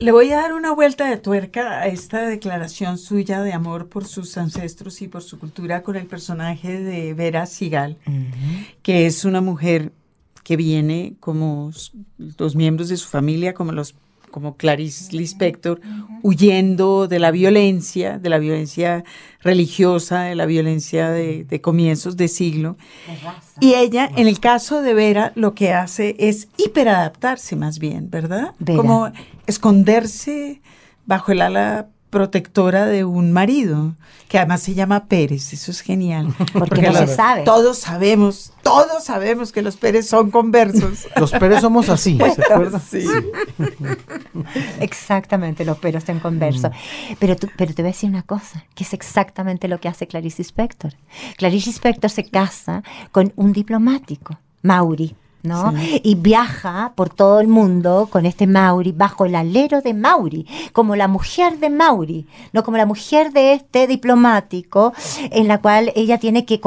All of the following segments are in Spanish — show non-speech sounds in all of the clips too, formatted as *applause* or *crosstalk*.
Le voy a dar una vuelta de tuerca a esta declaración suya de amor por sus ancestros y por su cultura con el personaje de Vera Sigal, que es una mujer que viene como los miembros de su familia, como los como Clarice Lispector, huyendo de la violencia, de la violencia religiosa, de la violencia de, comienzos de siglo. Y ella, en el caso de Vera, lo que hace es hiperadaptarse más bien, ¿verdad? Como esconderse bajo el ala protectora de un marido, que además se llama Pérez, eso es genial. *laughs* Porque, no se sabe. Todos sabemos, todos sabemos que los Pérez son conversos. *laughs* Los Pérez somos así, ¿se acuerdan? Sí. *laughs* Exactamente, los Pérez son conversos. Mm. Pero, pero te voy a decir una cosa, que es exactamente lo que hace Clarice Spector. Clarice Spector se casa con un diplomático, Mauri. ¿No? Y viaja por todo el mundo con este Mauri, bajo el alero de Mauri, como la mujer de Mauri, no como la mujer de este diplomático, en la cual ella tiene que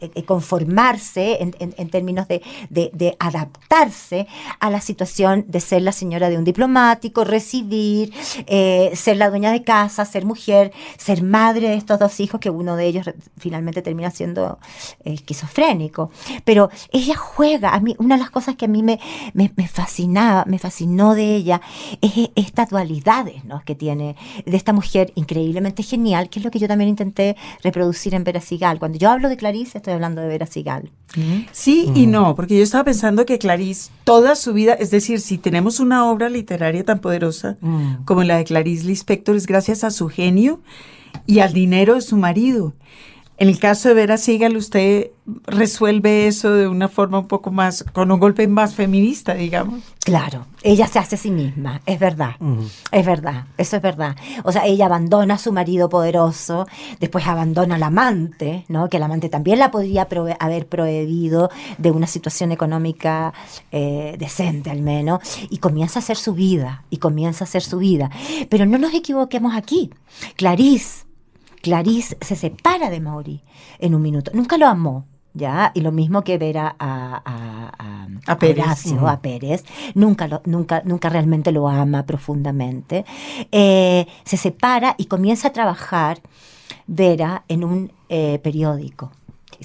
eh, conformarse en, términos de, adaptarse a la situación de ser la señora de un diplomático, recibir, eh, ser la dueña de casa, ser mujer, ser madre de estos dos hijos, que uno de ellos finalmente termina siendo eh, esquizofrénico. Pero ella juega, a mí, una las cosas que a mí me, me, fascinaba, me fascinó de ella, es estas dualidades ¿no? que tiene de esta mujer increíblemente genial, que es lo que yo también intenté reproducir en Vera Sigal. Cuando yo hablo de Clarice, estoy hablando de Vera Sigal. Sí y no, porque yo estaba pensando que Clarice, toda su vida, es decir, si tenemos una obra literaria tan poderosa mm. como la de Clarice Lispector, es gracias a su genio y al dinero de su marido. En el caso de Vera Sigal, usted resuelve eso de una forma un poco más, con un golpe más feminista, digamos. Claro, ella se hace a sí misma, es verdad, es verdad, eso es verdad. O sea, ella abandona a su marido poderoso, después abandona al amante, ¿no? Que el amante también la podría haber prohibido de una situación económica eh, decente al menos, y comienza a hacer su vida, y comienza a hacer su vida. Pero no nos equivoquemos aquí. Clarice Clarice se separa de Mauri en un minuto. Nunca lo amó, ¿ya? Y lo mismo que ver a, a, Pérez. a Pérez. Nunca, lo, nunca, nunca realmente lo ama profundamente. Eh, se separa y comienza a trabajar Vera en un eh, periódico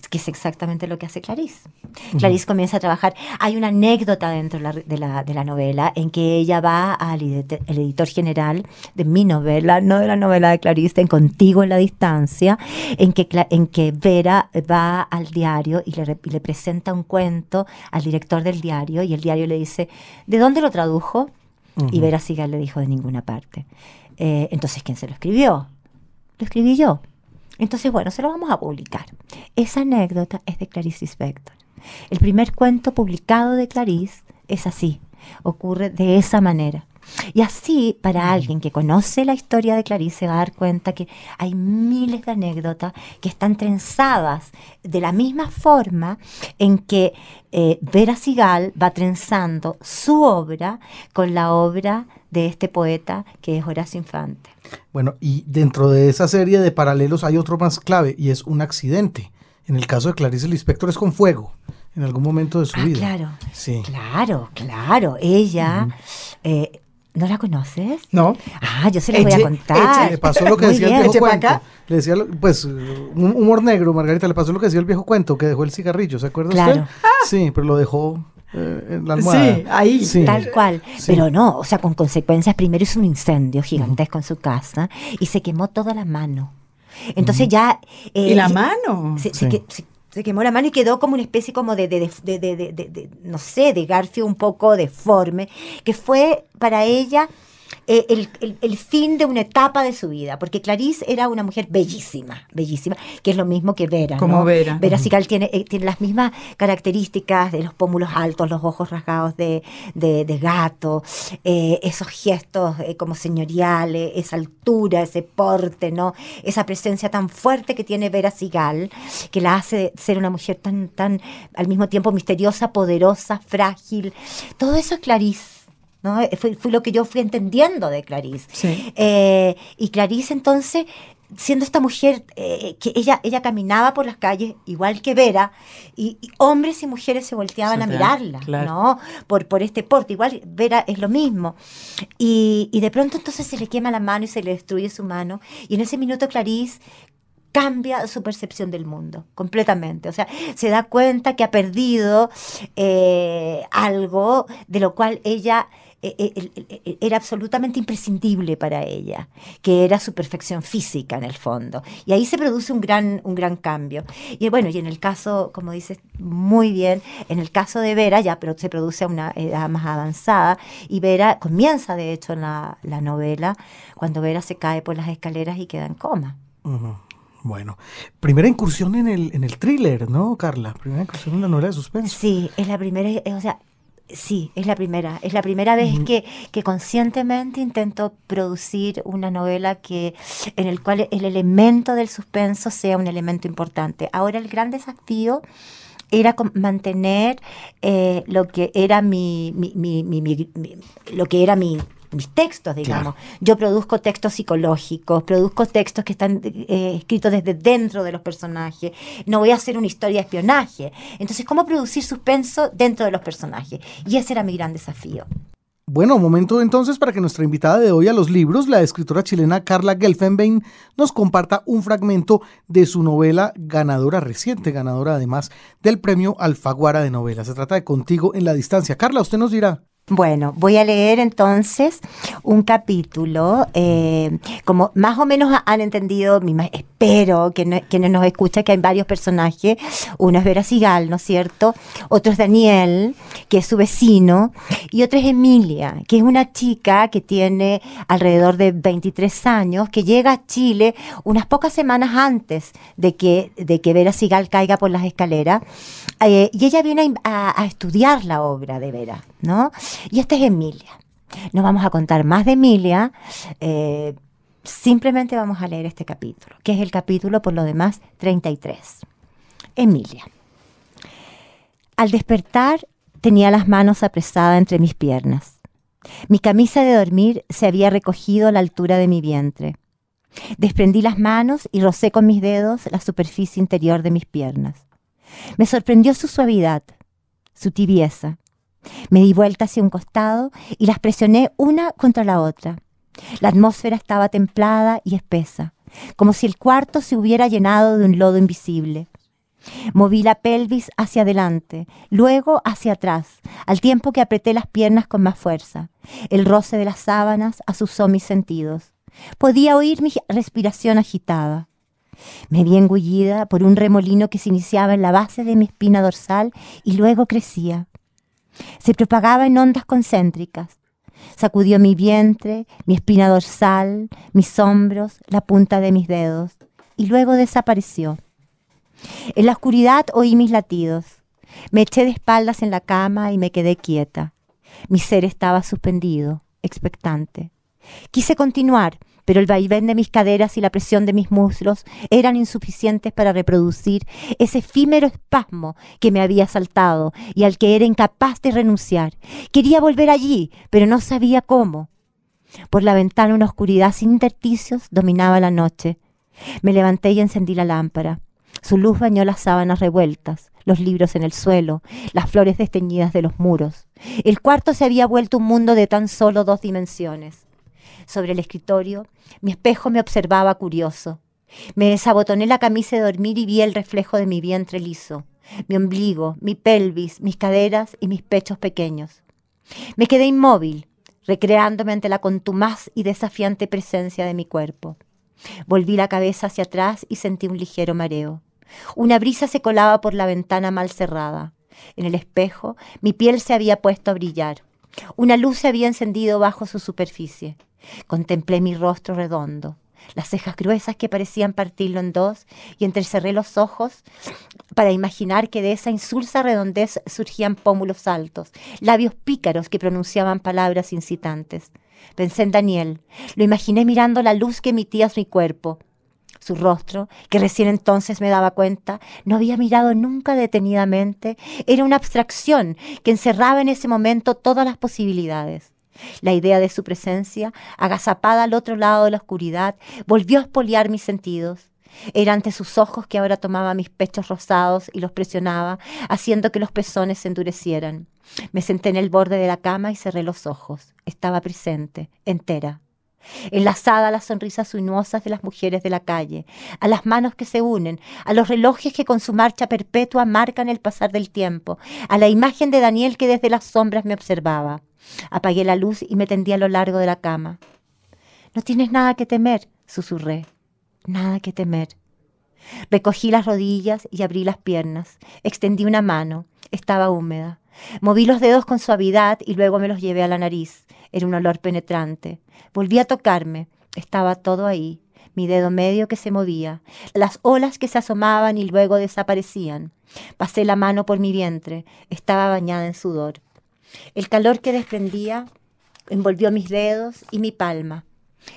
que es exactamente lo que hace Clarice. Clarice comienza a trabajar. Hay una anécdota dentro de la, novela en que ella va al editor, general de mi novela, no de la novela de Clarice, en Contigo en la distancia, en que, en que Vera va al diario y le, le presenta un cuento al director del diario y el diario le dice, ¿de dónde lo tradujo? Y Vera Sigal le dijo de ninguna parte. Eh, entonces, ¿quién se lo escribió? Lo escribí yo. Entonces, bueno, se lo vamos a publicar. Esa anécdota es de Clarice Lispector. El primer cuento publicado de Clarice es así, ocurre de esa manera. Y así, para alguien que conoce la historia de Clarice, se va a dar cuenta que hay miles de anécdotas que están trenzadas de la misma forma en que eh, Vera Sigal va trenzando su obra con la obra de este poeta que es Horacio Infante. Bueno, y dentro de esa serie de paralelos hay otro más clave y es un accidente. En el caso de Clarice Lispector es con fuego en algún momento de su ah, vida. Claro, sí. claro, claro. Ella, eh, ¿no la conoces? No. Ah, yo se la voy a contar. Le pasó lo que decía el viejo cuento. Le decía, pues, un humor negro, Margarita, le pasó lo que decía el viejo cuento, que dejó el cigarrillo, ¿se acuerda claro. usted? Sí, pero lo dejó eh, sí, ahí. Tal cual. Pero no, o sea, con consecuencias. Primero hizo un incendio gigantesco en su casa y se quemó toda la mano. Entonces ya... ¿Y la mano? Se, quemó la mano y quedó como una especie como de, de, de, de, no sé, de garfio un poco deforme, que fue para ella eh, el, el, fin de una etapa de su vida, porque Clarice era una mujer bellísima, bellísima, que es lo mismo que Vera. Como Vera. Vera Sigal tiene, eh, tiene las mismas características de los pómulos altos, los ojos rasgados de, de, gato, eh, esos gestos como señoriales, esa altura, ese porte, ¿no? Esa presencia tan fuerte que tiene Vera Sigal, que la hace ser una mujer tan, tan, al mismo tiempo misteriosa, poderosa, frágil. Todo eso es Clarice. Fue, lo que yo fui entendiendo de Clarice. Eh, y Clarice entonces siendo esta mujer eh, que ella, ella caminaba por las calles igual que Vera, y, hombres y mujeres se volteaban a mirarla, ¿no? Por, por este porte, igual Vera es lo mismo. Y, y de pronto entonces se le quema la mano y se le destruye su mano, y en ese minuto Clarice cambia su percepción del mundo completamente. O sea, se da cuenta que ha perdido eh, algo de lo cual ella eh, eh, era absolutamente imprescindible para ella, que era su perfección física en el fondo. Y ahí se produce un gran, un gran cambio. Y bueno, y en el caso, como dices muy bien, en el caso de Vera ya pero se produce a una edad más avanzada y Vera comienza de hecho en la, novela cuando Vera se cae por las escaleras y queda en coma. Bueno, primera incursión en el, en el thriller, ¿no, Carla? Primera incursión en la novela de suspenso. Sí, es la primera, o sea, sí, es la primera. Es la primera vez que, que, conscientemente intento producir una novela que, en el cual el elemento del suspenso sea un elemento importante. Ahora el gran desafío era mantener eh, lo que era mi, mi, mi, mi, lo que era mi mis textos, digamos. Yo produzco textos psicológicos, produzco textos que están eh, escritos desde dentro de los personajes. No voy a hacer una historia de espionaje. Entonces, ¿cómo producir suspenso dentro de los personajes? Y ese era mi gran desafío. Bueno, momento entonces para que nuestra invitada de hoy a los libros, la escritora chilena Carla Gelfenbein, nos comparta un fragmento de su novela ganadora reciente, ganadora además del premio Alfaguara de novela. Se trata de Contigo en la distancia. Carla, usted nos dirá. Bueno, voy a leer entonces un capítulo, eh, como más o menos han entendido, que quienes nos escuchan que hay varios personajes, uno es Vera Sigal, ¿no es cierto? Otro es Daniel, que es su vecino, y otro es Emilia, que es una chica que tiene alrededor de 23 años, que llega a Chile unas pocas semanas antes de que, de que Vera Sigal caiga por las escaleras, eh, y ella viene a, a estudiar la obra de Vera, ¿no? Y esta es Emilia. No vamos a contar más de Emilia, eh, simplemente vamos a leer este capítulo, que es el capítulo por lo demás 33. Emilia. Al despertar tenía las manos apresadas entre mis piernas. Mi camisa de dormir se había recogido a la altura de mi vientre. Desprendí las manos y rocé con mis dedos la superficie interior de mis piernas. Me sorprendió su suavidad, su tibieza. Me di vuelta hacia un costado y las presioné una contra la otra. La atmósfera estaba templada y espesa, como si el cuarto se hubiera llenado de un lodo invisible. Moví la pelvis hacia adelante, luego hacia atrás, al tiempo que apreté las piernas con más fuerza. El roce de las sábanas asusó mis sentidos. Podía oír mi respiración agitada. Me vi engullida por un remolino que se iniciaba en la base de mi espina dorsal y luego crecía. Se propagaba en ondas concéntricas. Sacudió mi vientre, mi espina dorsal, mis hombros, la punta de mis dedos, y luego desapareció. En la oscuridad oí mis latidos. Me eché de espaldas en la cama y me quedé quieta. Mi ser estaba suspendido, expectante. Quise continuar, pero el vaivén de mis caderas y la presión de mis muslos eran insuficientes para reproducir ese efímero espasmo que me había saltado y al que era incapaz de renunciar. Quería volver allí, pero no sabía cómo. Por la ventana una oscuridad sin intersticios dominaba la noche. Me levanté y encendí la lámpara. Su luz bañó las sábanas revueltas, los libros en el suelo, las flores desteñidas de los muros. El cuarto se había vuelto un mundo de tan solo dos dimensiones. Sobre el escritorio, mi espejo me observaba curioso. Me desabotoné la camisa de dormir y vi el reflejo de mi vientre liso, mi ombligo, mi pelvis, mis caderas y mis pechos pequeños. Me quedé inmóvil, recreándome ante la contumaz y desafiante presencia de mi cuerpo. Volví la cabeza hacia atrás y sentí un ligero mareo. Una brisa se colaba por la ventana mal cerrada. En el espejo mi piel se había puesto a brillar. Una luz se había encendido bajo su superficie. Contemplé mi rostro redondo, las cejas gruesas que parecían partirlo en dos, y entrecerré los ojos para imaginar que de esa insulsa redondez surgían pómulos altos, labios pícaros que pronunciaban palabras incitantes. Pensé en Daniel, lo imaginé mirando la luz que emitía mi cuerpo. Su rostro, que recién entonces me daba cuenta, no había mirado nunca detenidamente, era una abstracción que encerraba en ese momento todas las posibilidades. La idea de su presencia, agazapada al otro lado de la oscuridad, volvió a espoliar mis sentidos. Era ante sus ojos que ahora tomaba mis pechos rosados y los presionaba, haciendo que los pezones se endurecieran. Me senté en el borde de la cama y cerré los ojos. Estaba presente, entera, enlazada a las sonrisas sinuosas de las mujeres de la calle, a las manos que se unen, a los relojes que con su marcha perpetua marcan el pasar del tiempo, a la imagen de Daniel que desde las sombras me observaba. Apagué la luz y me tendí a lo largo de la cama. No tienes nada que temer, susurré. Nada que temer. Recogí las rodillas y abrí las piernas. Extendí una mano. Estaba húmeda. Moví los dedos con suavidad y luego me los llevé a la nariz. Era un olor penetrante. Volví a tocarme. Estaba todo ahí. Mi dedo medio que se movía, las olas que se asomaban y luego desaparecían. Pasé la mano por mi vientre. Estaba bañada en sudor. El calor que desprendía envolvió mis dedos y mi palma.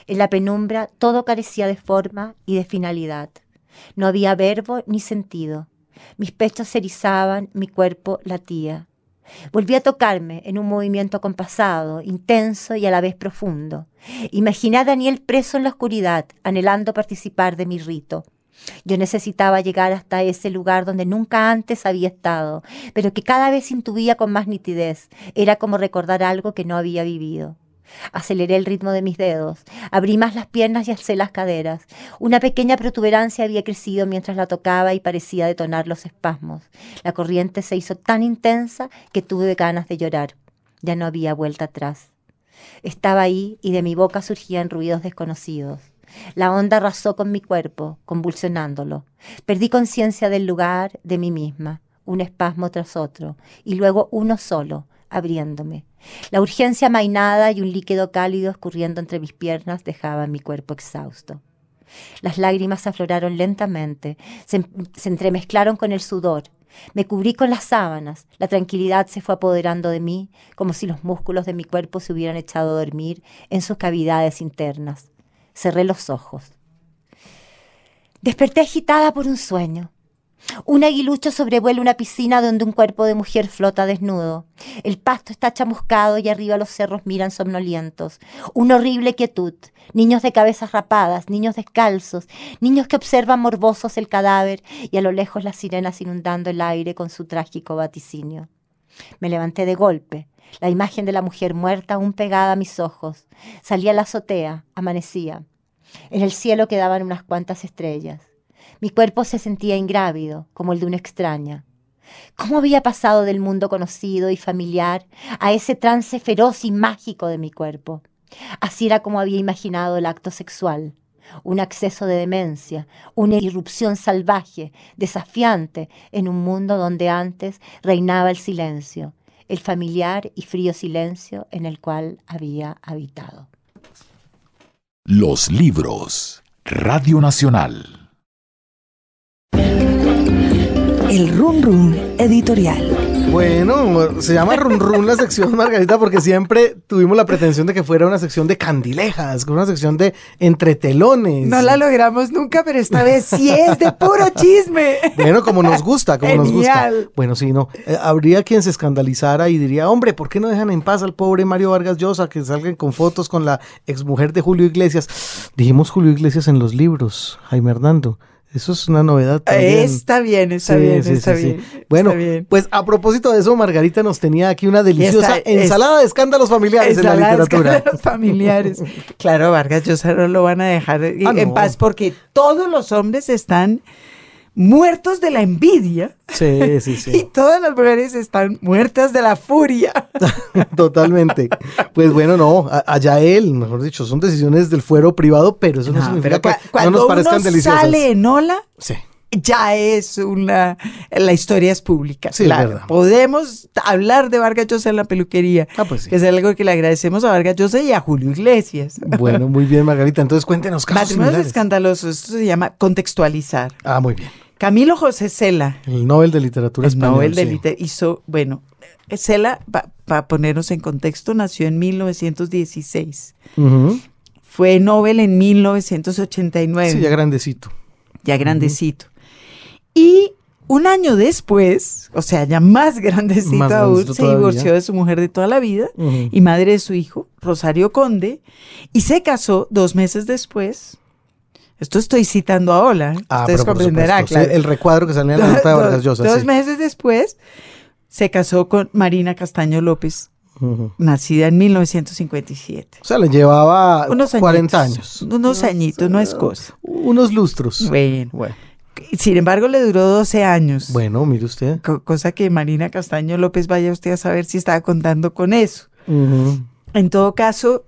En la penumbra todo carecía de forma y de finalidad. No había verbo ni sentido. Mis pechos se erizaban, mi cuerpo latía. Volví a tocarme en un movimiento compasado, intenso y a la vez profundo. Imaginé a Daniel preso en la oscuridad, anhelando participar de mi rito. Yo necesitaba llegar hasta ese lugar donde nunca antes había estado, pero que cada vez intuía con más nitidez. Era como recordar algo que no había vivido. Aceleré el ritmo de mis dedos, abrí más las piernas y alcé las caderas. Una pequeña protuberancia había crecido mientras la tocaba y parecía detonar los espasmos. La corriente se hizo tan intensa que tuve ganas de llorar. Ya no había vuelta atrás. Estaba ahí y de mi boca surgían ruidos desconocidos. La onda arrasó con mi cuerpo, convulsionándolo. Perdí conciencia del lugar, de mí misma, un espasmo tras otro, y luego uno solo, abriéndome. La urgencia mainada y un líquido cálido escurriendo entre mis piernas dejaban mi cuerpo exhausto. Las lágrimas afloraron lentamente, se, se, entremezclaron con el sudor. Me cubrí con las sábanas, la tranquilidad se fue apoderando de mí, como si los músculos de mi cuerpo se hubieran echado a dormir en sus cavidades internas. Cerré los ojos. Desperté agitada por un sueño. Un aguilucho sobrevuela una piscina donde un cuerpo de mujer flota desnudo. El pasto está chamuscado y arriba los cerros miran somnolientos. Una horrible quietud. Niños de cabezas rapadas, niños descalzos, niños que observan morbosos el cadáver y a lo lejos las sirenas inundando el aire con su trágico vaticinio. Me levanté de golpe. La imagen de la mujer muerta aún pegada a mis ojos. Salí a la azotea. Amanecía. En el cielo quedaban unas cuantas estrellas. Mi cuerpo se sentía ingrávido, como el de una extraña. ¿Cómo había pasado del mundo conocido y familiar a ese trance feroz y mágico de mi cuerpo? Así era como había imaginado el acto sexual. Un acceso de demencia, una irrupción salvaje, desafiante, en un mundo donde antes reinaba el silencio, el familiar y frío silencio en el cual había habitado. Los libros. Radio Nacional. El Run Run Editorial. Bueno, se llama Run Run la sección, Margarita, porque siempre tuvimos la pretensión de que fuera una sección de candilejas, una sección de entretelones. No la logramos nunca, pero esta vez sí es de puro chisme. Bueno, como nos gusta, como nos gusta. Bueno, sí, no. Eh, habría quien se escandalizara y diría, hombre, ¿por qué no dejan en paz al pobre Mario Vargas Llosa que salgan con fotos con la exmujer de Julio Iglesias? Dijimos Julio Iglesias en los libros, Jaime Hernando. Eso es una novedad. También. Está bien, está sí, bien, sí, está sí, bien. Bueno, está bien. pues a propósito de eso, Margarita nos tenía aquí una deliciosa Esta, ensalada de escándalos familiares en la literatura. De escándalos familiares. *laughs* claro, Vargas Llosa no lo van a dejar en, ah, no. paz porque todos los hombres están muertos de la envidia. Sí, sí, sí. *laughs* Y todas las mujeres están muertas de la furia. *laughs* Totalmente. Pues bueno, no, allá él, mejor dicho, son decisiones del fuero privado, pero eso no, no significa que no nos parezcan uno deliciosas. sale en ola, sí. ya es una, la historia es pública. Sí, claro. verdad. Podemos hablar de Vargas Llosa en la peluquería, ah, pues sí. que es algo que le agradecemos a Vargas Llosa y a Julio Iglesias. *laughs* Bueno, muy bien, Margarita. Entonces cuéntenos casos Matrimonios escandalosos, esto se llama contextualizar. Ah, muy bien. Camilo José Cela. El Nobel de Literatura el Español. Nobel de sí. Hizo, bueno, Cela, para pa ponernos en contexto, nació en 1916. Uh -huh. Fue Nobel en 1989. Sí, ya grandecito. Ya grandecito. Uh -huh. Y un año después, o sea, ya más *laughs* grandecito Más aún, se todavía. divorció de su mujer de toda la vida y madre de su hijo, Rosario Conde, y se casó dos meses después. Esto estoy citando a Ola. Ah, ustedes comprenderán, sí, claro. el recuadro que sale en la *laughs* nota de Vargas Llosa. dos sí. meses después se casó con Marina Castaño López, Ujú. nacida en 1957. O sea, le llevaba Unos 40 añitos, años. Unos añitos, no es cosa. Unos lustros. Bueno, Bueno, sin embargo le duró 12 años. bueno, mire usted. Co- cosa que Marina Castaño López vaya usted a saber si estaba contando con eso. En todo caso,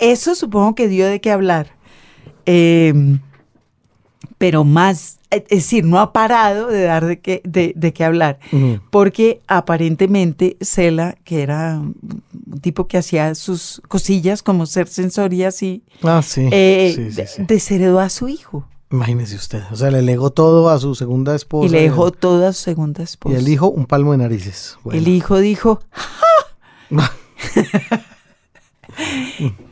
eso supongo que dio de qué hablar. Eh, pero más, es decir, no ha parado de dar de qué, de, de qué hablar. Porque aparentemente Cela, que era un tipo que hacía sus cosillas como ser sensoria así, Ah, sí. eh, sí, sí, de- sí. desheredó a su hijo Imagínese usted. O sea, le legó todo a su segunda esposa. y le dejó toda su segunda Y esposa. el hijo un palmo de narices. Bueno. El hijo dijo, *laughs*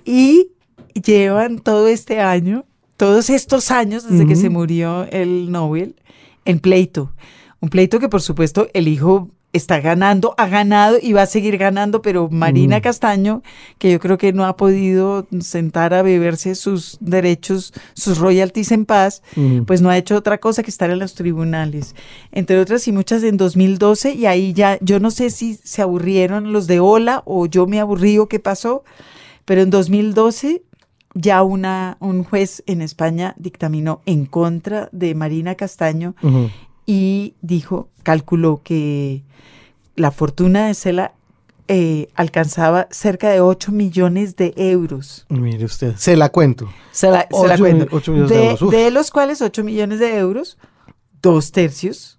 y llevan todo este año, todos estos años desde que se murió el Nobel, en pleito. Un pleito que por supuesto el hijo está ganando, ha ganado y va a seguir ganando, pero Marina. Castaño, que yo creo que no ha podido sentar a beberse sus derechos, sus royalties en paz, pues no ha hecho otra cosa que estar en los tribunales. Entre otras y muchas en 2012 y ahí ya, yo no sé si se aburrieron los de Ola o yo me aburrí o qué pasó, pero en 2012 ya una, un juez en España dictaminó en contra de Marina Castaño y dijo, calculó que la fortuna de Cela eh, alcanzaba cerca de 8 millones de euros. Mire usted. Se la cuento. Se la, se la cuento. mi- ocho millones de de, euros, uf. de los cuales 8 millones de euros, dos tercios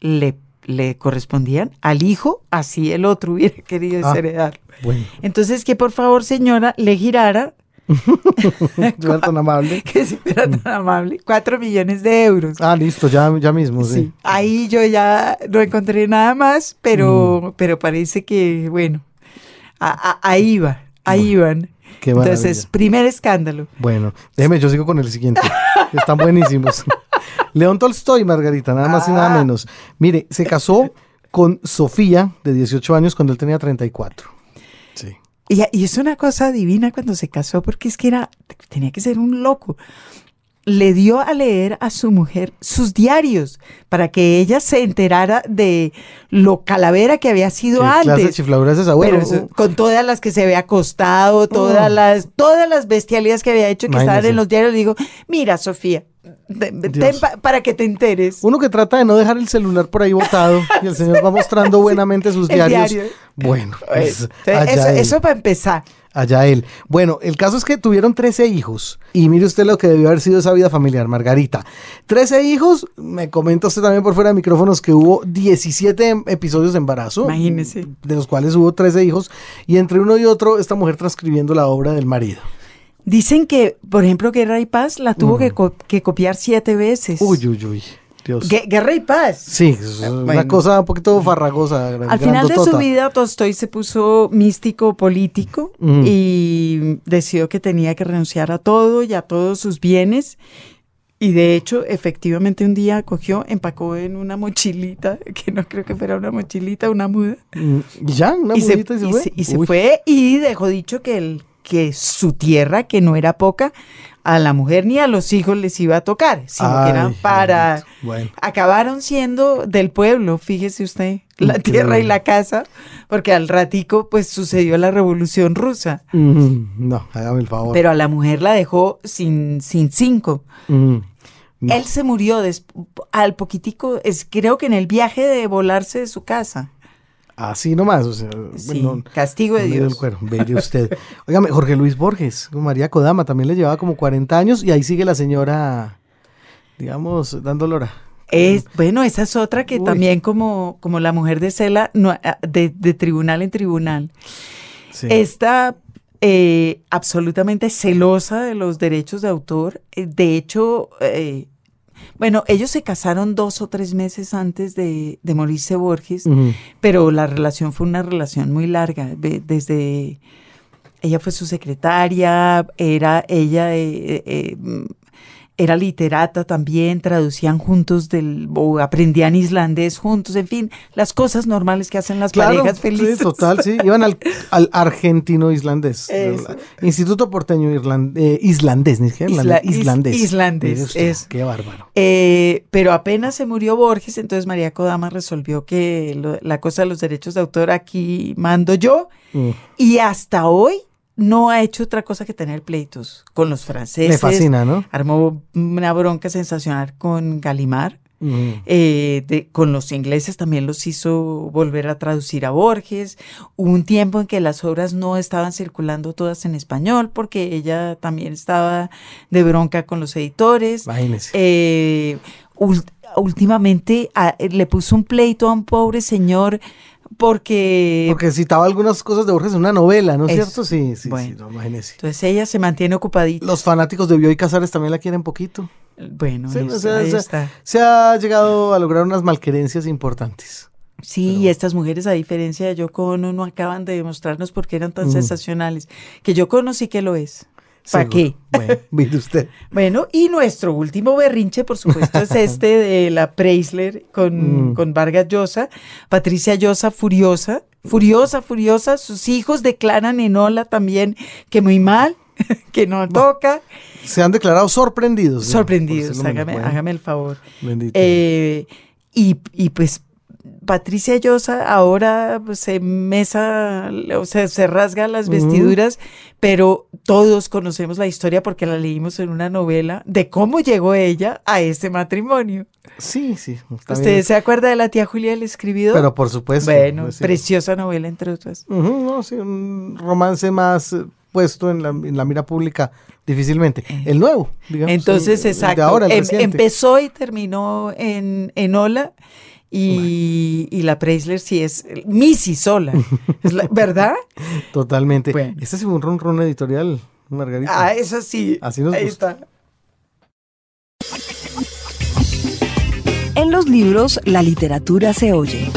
le, le correspondían al hijo, así el otro hubiera querido Ah. Bueno. Entonces, que por favor, señora, le girara, *laughs* era tan amable. *laughs* que si fuera tan amable, 4 millones de euros. Ah, listo, ya, ya mismo, sí. Sí. Ahí yo ya no encontré nada más, Mm. pero, pero parece que, bueno, a- a- ahí va, ahí van. Qué Entonces, primer escándalo. Bueno, déjeme, yo sigo con el siguiente. Están buenísimos. *laughs* León Tolstoy, Margarita, nada más y nada Ah. menos. Mire, se casó con Sofía, de 18 años, cuando él tenía 34. Sí. Y, y es una cosa divina cuando se casó, porque es que era, tenía que ser un loco. Le dio a leer a su mujer sus diarios para que ella se enterara de lo calavera que había sido ¿Qué clase de antes. esa? Bueno, Pero con todas las que se había acostado, todas las, todas las bestialidades que había hecho que estaban en los diarios, le digo, mira, Sofía, ten pa- para que te enteres. uno que trata de no dejar el celular por ahí botado y el señor va mostrando *laughs* buenamente sus diarios. diario. Bueno, pues, Entonces, eso, eso para empezar. Allá él. Bueno, el caso es que tuvieron 13 hijos. Y mire usted lo que debió haber sido esa vida familiar, Margarita. 13 hijos, me comenta usted también por fuera de micrófonos que hubo 17 episodios de embarazo. Imagínese. De los cuales hubo 13 hijos. Y entre uno y otro, esta mujer transcribiendo la obra del marido. Dicen que, por ejemplo, Guerra y Paz la tuvo que, co- que copiar siete veces. Uy, uy, uy. Dios. Guerra y Paz. Sí, es una Bueno. cosa un poquito farragosa. Al final de su vida, Tolstoy se puso místico político Mm. y decidió que tenía que renunciar a todo y a todos sus bienes. Y de hecho, efectivamente, un día cogió, empacó en una mochilita, *laughs* que no creo que fuera una mochilita, una muda. Mm, Y ya, una y se, mudita y se y fue. se- y se fue y dejó dicho que, el, que su tierra, que no era poca, a la mujer ni a los hijos les iba a tocar, sino que eran para... Bueno. Acabaron siendo del pueblo, fíjese usted, la Increíble. tierra y la casa, porque al ratico pues sucedió la revolución rusa, Mm, No, hágame el favor. pero a la mujer la dejó sin, sin cinco. Mm, no. Él se murió des- al poquitico, es, creo que en el viaje de volarse de su casa. Así nomás, o sea, Sí, bueno, castigo de Dios. cuero, mire usted. *laughs* Óigame, Jorge Luis Borges, con María Kodama, también le llevaba como 40 años y ahí sigue la señora, digamos, dando lora. Es, bueno, esa es otra que Uy. también como, como la mujer de Cela, no, ah, de, de tribunal en tribunal, Sí. está eh, absolutamente celosa de los derechos de autor. Eh, De hecho, eh, bueno, ellos se casaron dos o tres meses antes de, de morirse Borges, pero la relación fue una relación muy larga. de- desde ella fue su secretaria, era ella eh, eh, mm, era literata también, traducían juntos del, o aprendían islandés juntos, en fin, las cosas normales que hacen las parejas felices. Sí, total, sí. Iban al, al argentino islandés. Instituto Porteño Irland- eh, Islandés, ni siquiera Isla- is- islandés. islandés, usted, eso. Qué bárbaro. Eh, pero apenas se murió Borges, entonces María Kodama resolvió que lo- la cosa de los derechos de autor aquí mando yo, Mm. y hasta hoy no ha hecho otra cosa que tener pleitos con los franceses. Le fascina, ¿no? Armó una bronca sensacional con Galimar. Mm. Eh, de- con los ingleses también los hizo volver a traducir a Borges. Hubo un tiempo en que las obras no estaban circulando todas en español porque ella también estaba de bronca con los editores. Imagínese. Eh, últimamente a- le puso un pleito a un pobre señor porque, Porque citaba algunas cosas de Borges en una novela, ¿no es cierto? Sí, sí, Bueno. sí, no, imagínese. entonces ella se mantiene ocupadita. Los fanáticos de Bioy Casares también la quieren poquito. bueno, Sí, ahí o sea, está. Se ha llegado a lograr unas malquerencias importantes. Sí, y estas mujeres, a diferencia de Yoko Ono, no acaban de demostrarnos por qué eran tan Mm. sensacionales. Que Yoko Ono sí que lo es. ¿Para qué? *laughs* Bueno, mire usted. Bueno, y nuestro último berrinche, por supuesto, es *laughs* este de la Preisler con, Mm. con Vargas Llosa. Patricia Llosa, furiosa, furiosa, furiosa. Sus hijos declaran en Ola también que muy mal, *laughs* que no toca. Se han declarado sorprendidos. ¿no? Sorprendidos, Bueno, hágame el favor. bendito. Eh, y, y pues Patricia Llosa ahora pues, se mesa, o sea, se rasga las vestiduras, pero todos conocemos la historia porque la leímos en una novela de cómo llegó ella a ese matrimonio. sí, sí. ¿Usted se acuerda de la tía Julia del escribido? Pero por supuesto. bueno, preciosa novela entre otras. No, sí, un romance más eh, puesto en la, en la mira pública difícilmente. El nuevo, digamos. Entonces, el- el de exacto. ahora, el em- empezó y terminó en, en Ola. Y, y la Preisler sí es Missy sola, *laughs* Es la- ¿verdad? Totalmente. Bueno. Este fue un ron ron editorial, Margarita. Ah, eso sí. Así nos Ahí gusta. está. En los libros, la literatura se oye.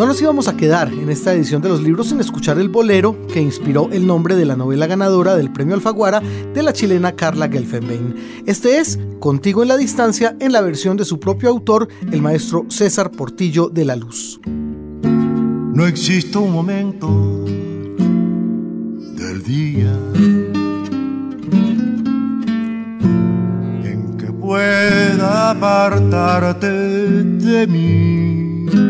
No nos íbamos a quedar en esta edición de los libros sin escuchar el bolero que inspiró el nombre de la novela ganadora del premio Alfaguara de la chilena Carla Gelfenbein. Este es Contigo en la distancia en la versión de su propio autor, el maestro César Portillo de la Luz. No existe un momento del día en que pueda apartarte de mí.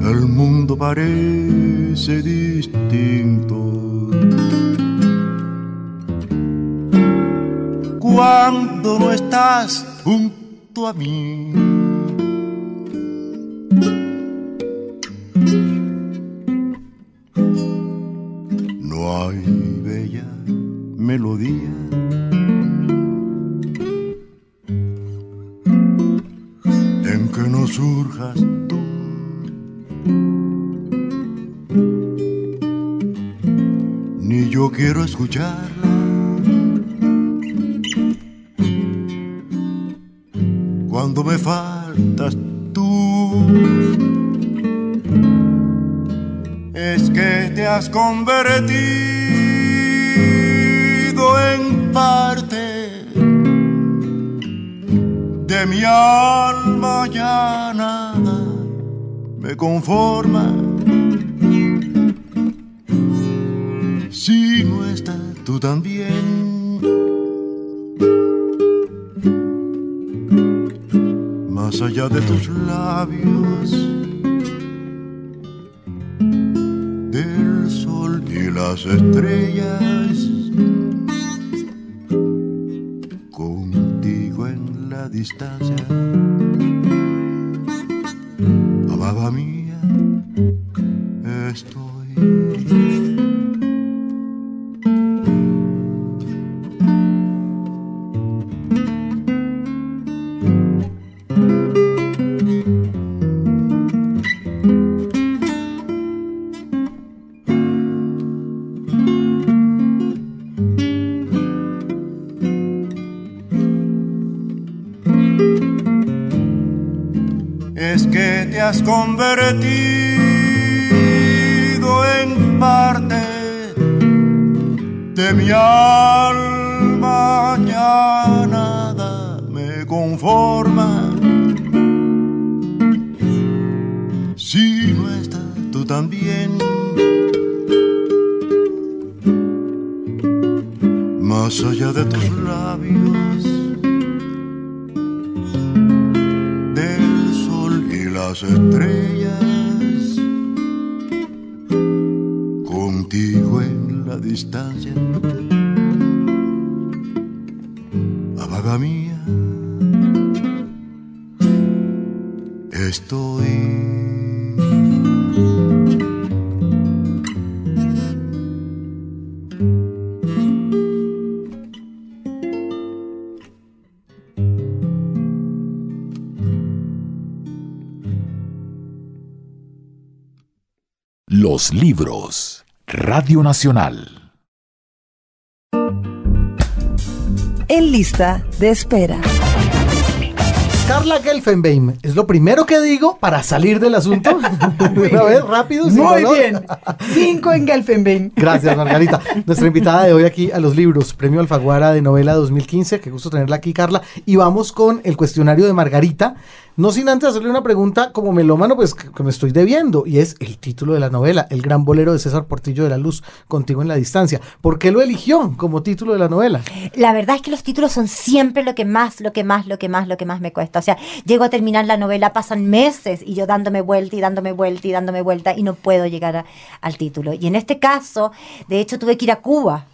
El mundo parece distinto cuando no estás junto a mí. No hay bella melodía en que no surjas quiero escucharla. Cuando me faltas tú es que te has convertido en parte de mi alma ya nada me conforma tú también más allá de tus labios del sol y las estrellas. Convertido en paz de mi alma ya nada me conforma. Si no estás tú también, más allá de tus labios, del sol y las estrellas, contigo en la distancia, apaga mía, estoy. Los libros. Radio Nacional. En lista de espera. Carla Gelfenbein, es lo primero que digo para salir del asunto. *laughs* Una vez, rápido. sin Muy bien. Cinco en Gelfenbein. Gracias, Margarita. *laughs* Nuestra invitada de hoy aquí a los libros, Premio Alfaguara de Novela 2015. Qué gusto tenerla aquí, Carla. Y vamos con el cuestionario de Margarita. No sin antes hacerle una pregunta como melómano, pues que, me estoy debiendo. Y es el título de la novela, El gran bolero de César Portillo de la Luz, Contigo en la Distancia. ¿Por qué lo eligió como título de la novela? La verdad es que los títulos son siempre lo que más, lo que más, lo que más, lo que más me cuesta. O sea, llego a terminar la novela, pasan meses y yo dándome vuelta y dándome vuelta y dándome vuelta y no puedo llegar al título. Y en este caso, de hecho, tuve que ir a Cuba,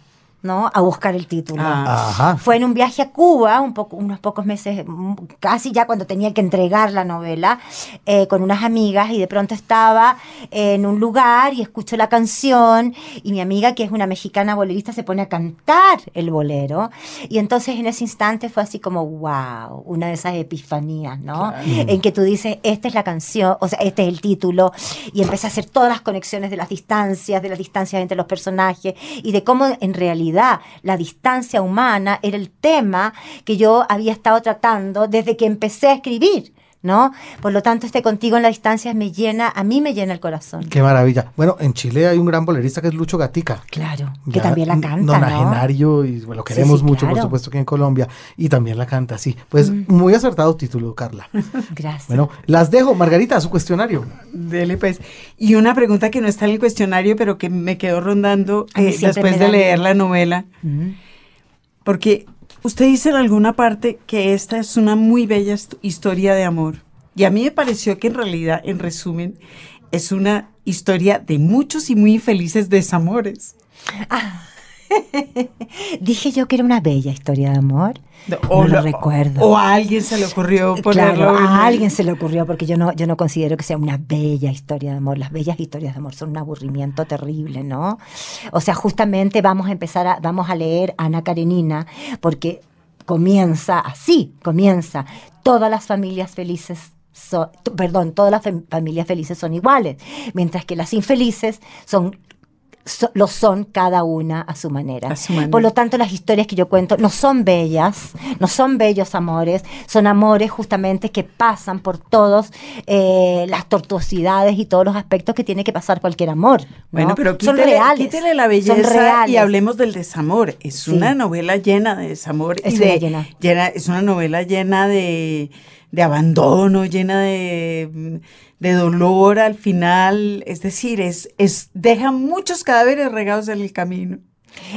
¿no? A buscar el título. Ah. Ajá. Fue en un viaje a Cuba, un poco, unos pocos meses, mm, casi ya cuando tenía que entregar la novela, eh, con unas amigas y de pronto estaba en un lugar y escucho la canción y mi amiga, que es una mexicana bolerista, se pone a cantar el bolero y entonces en ese instante fue así como, wow, una de esas epifanías, ¿no? En que tú dices, esta es la canción, o sea, este es el título y empecé a hacer todas las conexiones de las distancias, de las distancias entre los personajes y de cómo en realidad la distancia humana era el tema que yo había estado tratando desde que empecé a escribir, ¿no? Por lo tanto, este contigo en la distancia me llena, a mí me llena el corazón. Qué maravilla. Bueno, en Chile hay un gran bolerista que es Lucho Gatica. Claro, que también la canta, ¿no? Nonagenario y bueno, lo queremos sí, mucho, por claro. Mm. supuesto, aquí en Colombia. Y también la canta, sí. Pues muy acertado título, Carla. *laughs* Gracias. Bueno, las dejo. Margarita, su cuestionario. Dele pues. Y una pregunta que no está en el cuestionario, pero que me quedó rondando eh, después de leer la novela. Mm. Porque usted dice en alguna parte que esta es una muy bella hist- historia de amor. Y a mí me pareció que en realidad, en resumen, es una historia de muchos y muy infelices desamores. *laughs* Dije yo que era una bella historia de amor. O no lo lo- recuerdo. O a alguien se le ocurrió ponerlo. Claro, a alguien se le ocurrió porque yo no, yo no considero que sea una bella historia de amor. Las bellas historias de amor son un aburrimiento terrible, ¿no? O sea, justamente vamos a empezar a, vamos a leer Ana Karenina porque comienza así, comienza. Todas las familias felices son, t- perdón, todas las fam- familias felices son iguales, mientras que las infelices son so- lo son cada una a su manera. A su manera. Por lo tanto, las historias que yo cuento no son bellas, no son bellos amores, son amores justamente que pasan por todos eh, las tortuosidades y todos los aspectos que tiene que pasar cualquier amor. ¿no? Bueno, pero son quítele, reales. quítele la son belleza reales. y hablemos del desamor. Es Sí. una novela llena de desamor. Es y una de, llena. llena- Es una novela llena de, de abandono, llena de, de dolor al final. Es decir, es, es, deja muchos cadáveres regados en el camino.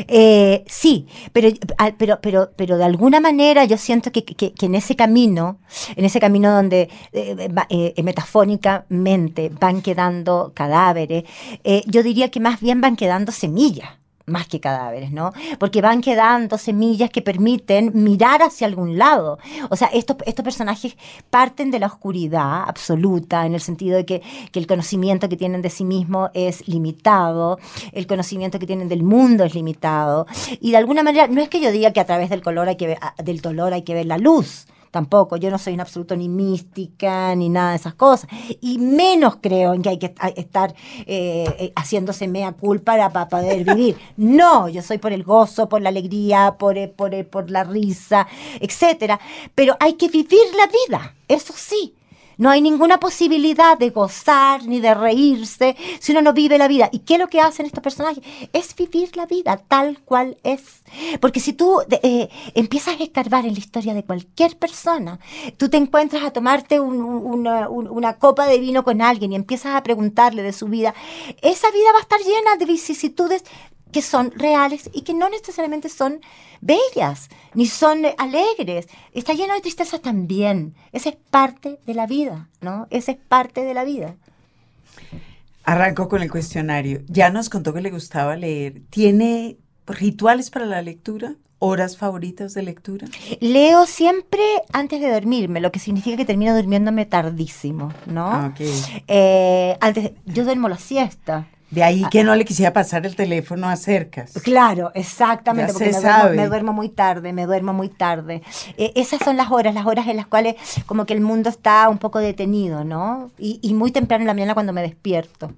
Eh, sí, pero, pero, pero, pero de alguna manera yo siento que, que- que en ese camino, en ese camino donde eh, eh, eh, metafóricamente van quedando cadáveres, eh, yo diría que más bien van quedando semillas. Más que cadáveres, ¿no? Porque van quedando semillas que permiten mirar hacia algún lado. O sea, estos, estos personajes parten de la oscuridad absoluta, en el sentido de que, que el conocimiento que tienen de sí mismo es limitado, el conocimiento que tienen del mundo es limitado. Y de alguna manera, no es que yo diga que a través del color hay que ver, del dolor hay que ver la luz. Tampoco, yo no soy en absoluto ni mística ni nada de esas cosas. Y menos creo en que hay que estar eh, eh, haciéndose mea culpa para, para poder vivir. *laughs* No, yo soy por el gozo, por la alegría, por, eh, por, por la risa, etcétera. Pero hay que vivir la vida, eso sí. No hay ninguna posibilidad de gozar ni de reírse si uno no vive la vida. ¿Y qué es lo que hacen estos personajes? Es vivir la vida tal cual es. Porque si tú eh, empiezas a escarbar en la historia de cualquier persona, tú te encuentras a tomarte una, una copa de vino con alguien y empiezas a preguntarle de su vida, esa vida va a estar llena de vicisitudes que son reales y que no necesariamente son bellas, ni son alegres. Está lleno de tristeza también. Esa es parte de la vida, ¿no? Esa es parte de la vida. Arranco con el cuestionario. Ya nos contó que le gustaba leer. ¿Tiene rituales para la lectura? ¿Horas favoritas de lectura? Leo siempre antes de dormirme, lo que significa que termino durmiéndome tardísimo, ¿no? Ah, eh, antes, yo duermo la siesta. De ahí que no le quisiera pasar el teléfono a cercas. Claro, exactamente, porque me duermo, me duermo, muy tarde, me duermo muy tarde. Eh, esas son las horas, las horas en las cuales como que el mundo está un poco detenido, ¿no? Y, y muy temprano en la mañana cuando me despierto.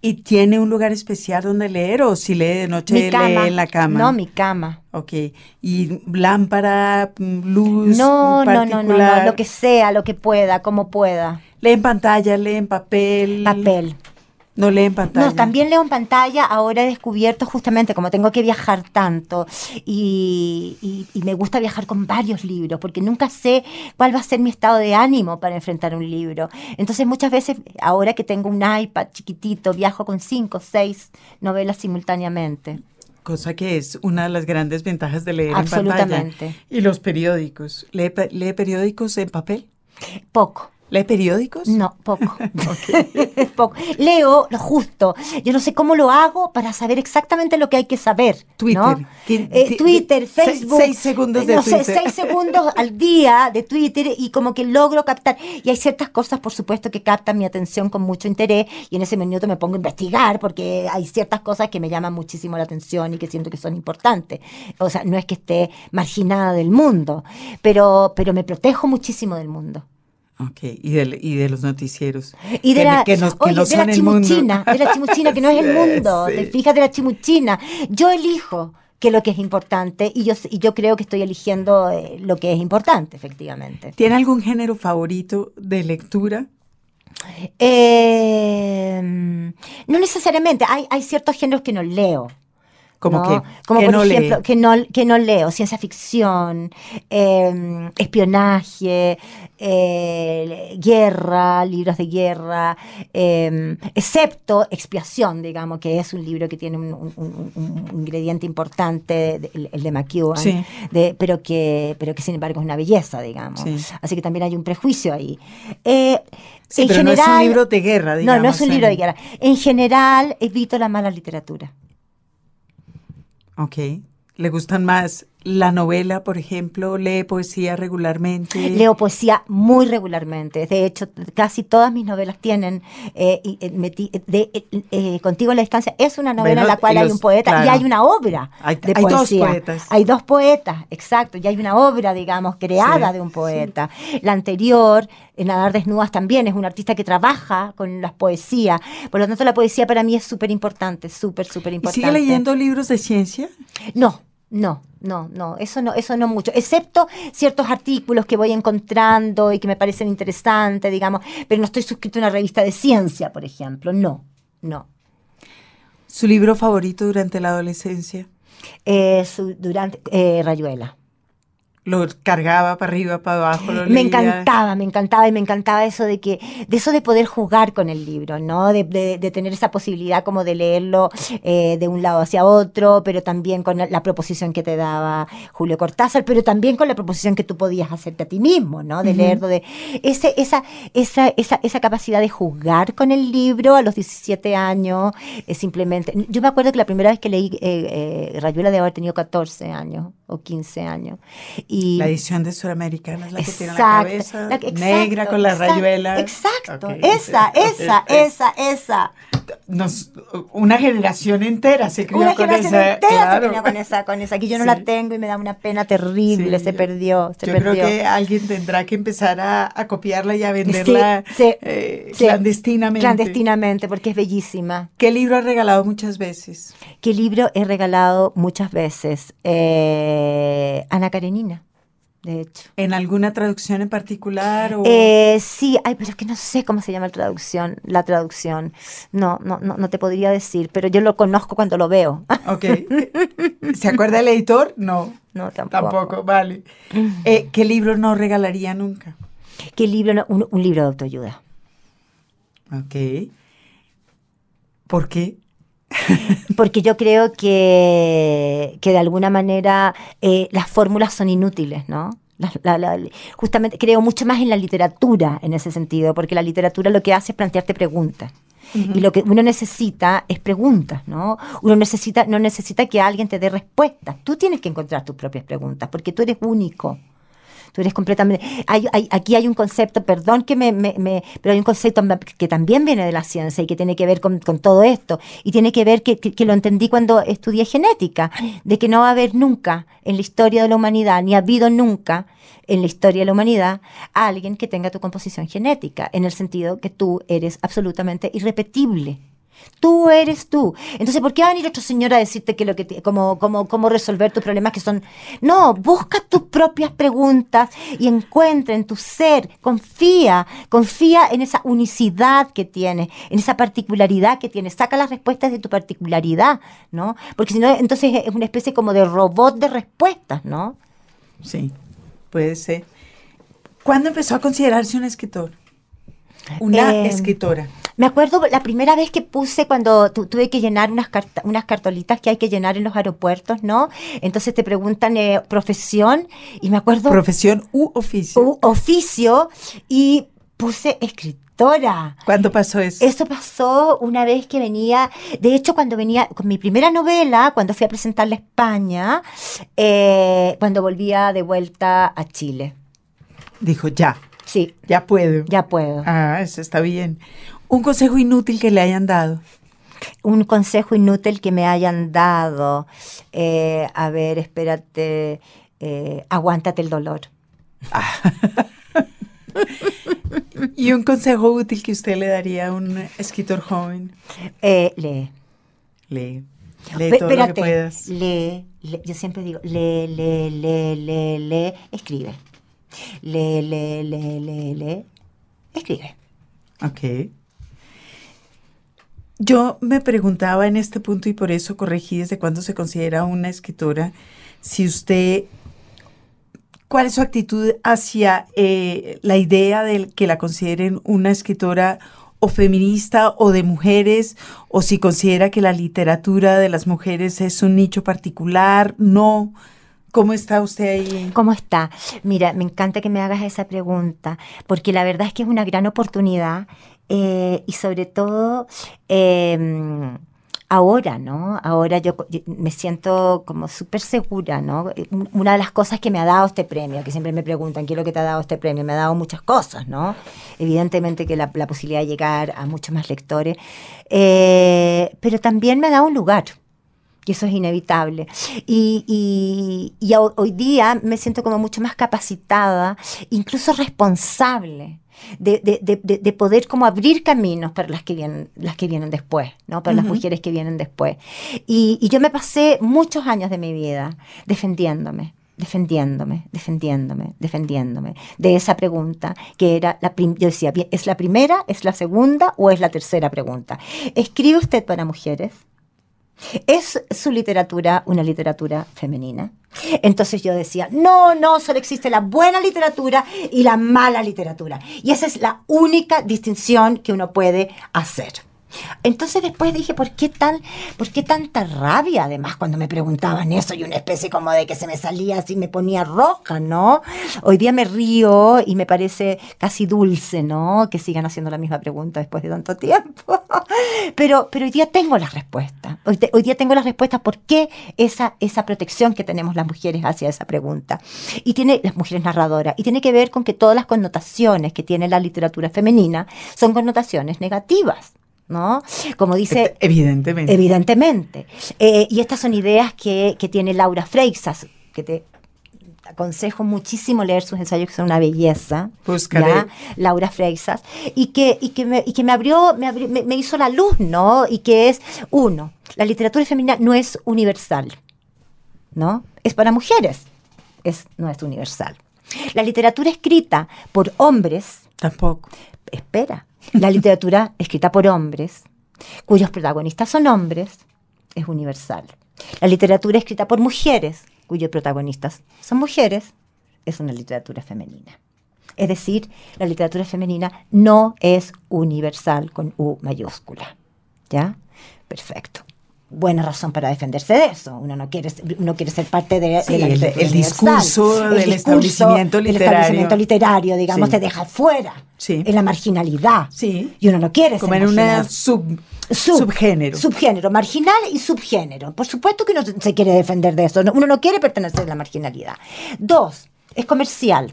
¿Y tiene un lugar especial donde leer o si lee de noche lee en la cama? No, mi cama. Ok. ¿Y lámpara, luz? No, no, no, no, no, lo que sea, lo que pueda, como pueda. ¿Lee en pantalla, lee en papel? Papel. No leo en pantalla. No, también leo en pantalla. Ahora he descubierto justamente, como tengo que viajar tanto y, me gusta viajar con varios libros, porque nunca sé cuál va a ser mi estado de ánimo para enfrentar un libro. Entonces muchas veces, ahora que tengo un iPad chiquitito, viajo con cinco o seis novelas simultáneamente cosa que es una de las grandes ventajas de leer en pantalla. Absolutamente. ¿Y los periódicos? ¿Lee, ¿Lee, periódicos en papel? Poco. ¿Lee periódicos? No, poco. *laughs* *laughs* poco. Leo lo justo. Yo no sé cómo lo hago para saber exactamente lo que hay que saber. Twitter. Eh, Twitter, Facebook. Seis, segundos de no Twitter. Sé, seis segundos *laughs* al día de Twitter y como que logro captar. Y hay ciertas cosas, por supuesto, que captan mi atención con mucho interés y en ese minuto me pongo a investigar porque hay ciertas cosas que me llaman muchísimo la atención y que siento que son importantes. O sea, no es que esté marginada del mundo, pero, pero me protejo muchísimo del mundo. Ok, y de, y de los noticieros. Y de la, que, no, oye, no de la chimuchina, de la chimuchina, que no es el *laughs* mundo. Sí. Te fijas de la chimuchina. Yo elijo qué es lo que es importante y yo, y yo creo que estoy eligiendo eh, lo que es importante, efectivamente. ¿Tiene algún género favorito de lectura? Eh, no necesariamente, hay, hay ciertos géneros que no leo. Como ¿no? que, como que por no ejemplo, lee. que no, que no leo, ciencia ficción, eh, espionaje, eh, guerra, libros de guerra, eh, excepto Expiación, digamos, que es un libro que tiene un, un- un- un ingrediente importante, de- el, el de McEwan, Sí. de- pero, que, pero que sin embargo es una belleza, digamos. Sí. Así que también hay un prejuicio ahí. Eh, Sí, en pero no es un general- libro de guerra, no, digamos. no es un libro de guerra. En general, evito la mala literatura. Ok. ¿Le gustan más la novela, por ejemplo? ¿Lee poesía regularmente? Leo poesía muy regularmente. De hecho, casi todas mis novelas tienen eh, eh, de, eh, eh, Contigo en la distancia es una novela Bueno, en la cual hay un poeta y hay una obra Hay- de hay dos poesía. poetas. Hay dos poetas, exacto, y hay una obra, digamos, creada Sí, de un poeta. La anterior, en Nadar Desnudas, también es un artista que trabaja con las poesías. Por lo tanto, la poesía para mí es súper importante, súper, súper ¿Y importante. sigue leyendo libros de ciencia? No, no, no, no, eso no, eso no mucho, excepto ciertos artículos que voy encontrando y que me parecen interesantes, digamos, pero no estoy suscrito a una revista de ciencia, por ejemplo, no, no. ¿Su libro favorito durante la adolescencia? Eh, su- durante eh, Rayuela. ¿Lo cargaba para arriba, para abajo? Lo Me leía? encantaba, me encantaba y me encantaba eso de que, de eso de poder jugar con el libro, ¿no? De, de- de tener esa posibilidad como de leerlo eh, de un lado hacia otro, pero también con la, proposición que te daba Julio Cortázar, pero también con la proposición que tú podías hacerte a ti mismo, ¿no? De leerlo, de ese, esa, esa, esa, esa capacidad de jugar con el libro a los 17 años, es simplemente. Yo me acuerdo que la primera vez que leí eh, eh, Rayuela de haber tenido 14 años o 15 años. Y, La edición de Suramericana es la que tiene la Exacto, cabeza la- exacto, negra con la exacto, rayuela. Exacto, Ok. esa, esa, Es- *laughs* esa, esa. Nos- una generación entera se crió Una con generación esa. entera se crió con esa, con esa, que yo no Sí. la tengo y me da una pena terrible, Sí, se yo- perdió, se Yo perdió. creo que alguien tendrá que empezar a, a copiarla y a venderla Sí, eh, clandestinamente. Clandestinamente, porque es bellísima. ¿Qué libro has regalado muchas veces? ¿Qué libro he regalado muchas veces? Eh, Ana Karenina. De hecho. ¿En alguna traducción en particular? O... Eh, sí, ay, pero es que no sé cómo se llama la traducción. La traducción. No, no, no, no te podría decir, pero yo lo conozco cuando lo veo. Ok. *laughs* ¿Se acuerda el editor? No. No, tampoco. Tampoco, vale. Eh, ¿Qué libro no regalaría nunca? ¿Qué libro? no? Un, un libro de autoayuda. Ok. ¿Por qué? *laughs* Porque yo creo que, que de alguna manera eh, las fórmulas son inútiles, ¿no? La- la- la- justamente creo mucho más en la literatura en ese sentido, porque la literatura lo que hace es plantearte preguntas. Y lo que uno necesita es preguntas, ¿no? Uno necesita, no necesita que alguien te dé respuestas. Tú tienes que encontrar tus propias preguntas, porque tú eres único. Tú eres completamente... hay- hay- aquí hay un concepto, perdón que me, me- me- pero hay un concepto que también viene de la ciencia y que tiene que ver con, con todo esto. Y tiene que ver que, que- que lo entendí cuando estudié genética, de que no va a haber nunca en la historia de la humanidad, ni ha habido nunca en la historia de la humanidad alguien que tenga tu composición genética, en el sentido que tú eres absolutamente irrepetible. Tú eres tú. Entonces, ¿por qué va a venir otro señor a decirte que lo que te- cómo, cómo, cómo resolver tus problemas que son. No, busca tus propias preguntas y encuentra en tu ser, confía, confía en esa unicidad que tienes, en esa particularidad que tienes. Saca las respuestas de tu particularidad, ¿no? Porque si no, entonces es una especie como de robot de respuestas, ¿no? Sí, puede ser. ¿Cuándo empezó a considerarse un escritor? Una Eh, escritora. Me acuerdo la primera vez que puse cuando tu- tuve que llenar unas, carta- unas cartolitas que hay que llenar en los aeropuertos, ¿no? Entonces te preguntan eh, profesión y me acuerdo Profesión u oficio. u- oficio y puse escritora. ¿Cuándo pasó eso? Eso pasó una vez que venía, de hecho cuando venía con mi primera novela, cuando fui a presentarla a España, eh, cuando volvía de vuelta a Chile. Dijo, ya, Sí, ya puedo. ya puedo. Ah, eso está bien. Un consejo inútil que le hayan dado. un consejo inútil que me hayan dado. Eh, a ver, espérate, eh, aguántate el dolor. *laughs* Y un consejo útil que usted le daría a un escritor joven. Eh, lee. Lee. Lee todo lo que espérate, puedas. lee, lee. Yo siempre digo, lee, lee, lee, lee, lee, escribe. Lee, lee, lee, lee, lee, escribe. Ok. Yo me preguntaba en este punto y por eso corregí desde cuándo se considera una escritora, si usted, ¿cuál es su actitud hacia eh, la idea de que la consideren una escritora o feminista o de mujeres, o si considera que la literatura de las mujeres es un nicho particular, no? ¿Cómo está usted ahí? ¿Cómo está? Mira, me encanta que me hagas esa pregunta, porque la verdad es que es una gran oportunidad eh, y sobre todo eh, ahora, ¿no? Ahora yo, yo me siento como súper segura, ¿no? Un- Una de las cosas que me ha dado este premio, que siempre me preguntan, ¿qué es lo que te ha dado este premio? Me ha dado muchas cosas, ¿no? Evidentemente que la, la posibilidad de llegar a muchos más lectores, eh, pero también me ha dado un lugar. Y eso es inevitable. Y, y- y ho- hoy día me siento como mucho más capacitada, incluso responsable, de, de- de- de- de poder como abrir caminos para las que vienen, las que vienen después, ¿no? Para las mujeres que vienen después. Y, y yo me pasé muchos años de mi vida defendiéndome defendiéndome, defendiéndome, defendiéndome de esa pregunta que era la yo decía, ¿es la primera, es la segunda o es la tercera pregunta? ¿Escribe usted para mujeres? ¿Es su literatura una literatura femenina? Entonces yo decía, no, no, solo existe la buena literatura y la mala literatura. Y esa es la única distinción que uno puede hacer. Entonces después dije, ¿por qué, tan, ¿por qué tanta rabia? Además, cuando me preguntaban eso y una especie como de que se me salía así, me ponía roja, ¿no? Hoy día me río y me parece casi dulce, ¿no? Que sigan haciendo la misma pregunta después de tanto tiempo. *laughs* Pero, pero hoy día tengo las respuestas. Hoy, hoy día tengo las respuestas por qué esa, esa protección que tenemos las mujeres hacia esa pregunta. Y tiene, las mujeres narradoras, y tiene que ver con que todas las connotaciones que tiene la literatura femenina son connotaciones negativas. ¿No? Como dice Evidentemente. Evidentemente. Eh, y estas son ideas que, que tiene Laura Freixas, que te aconsejo muchísimo leer sus ensayos, que son una belleza. Buscaré. Laura Freixas. Y que, y que, me, y que me abrió, me, abrió- me- me hizo la luz, ¿no? Y que es, uno, la literatura femenina no es universal, ¿no? Es para mujeres, es, no es universal. La literatura escrita por hombres, Tampoco. espera, la literatura escrita por hombres, cuyos protagonistas son hombres, es universal. La literatura escrita por mujeres, cuyos protagonistas son mujeres, es una literatura femenina. Es decir, la literatura femenina no es universal con U mayúscula. ¿Ya? Perfecto. Buena razón para defenderse de eso. Uno no quiere, uno quiere ser parte de, Sí, de la el- literatura el discurso del establecimiento literario. establecimiento literario, digamos, Sí. te deja fuera. Sí. En la marginalidad. Sí. Y uno no quiere Como ser en una sub, Sub- subgénero. Subgénero, marginal y subgénero. Por supuesto que uno se quiere defender de eso. No- Uno no quiere pertenecer a la marginalidad. Dos, es comercial,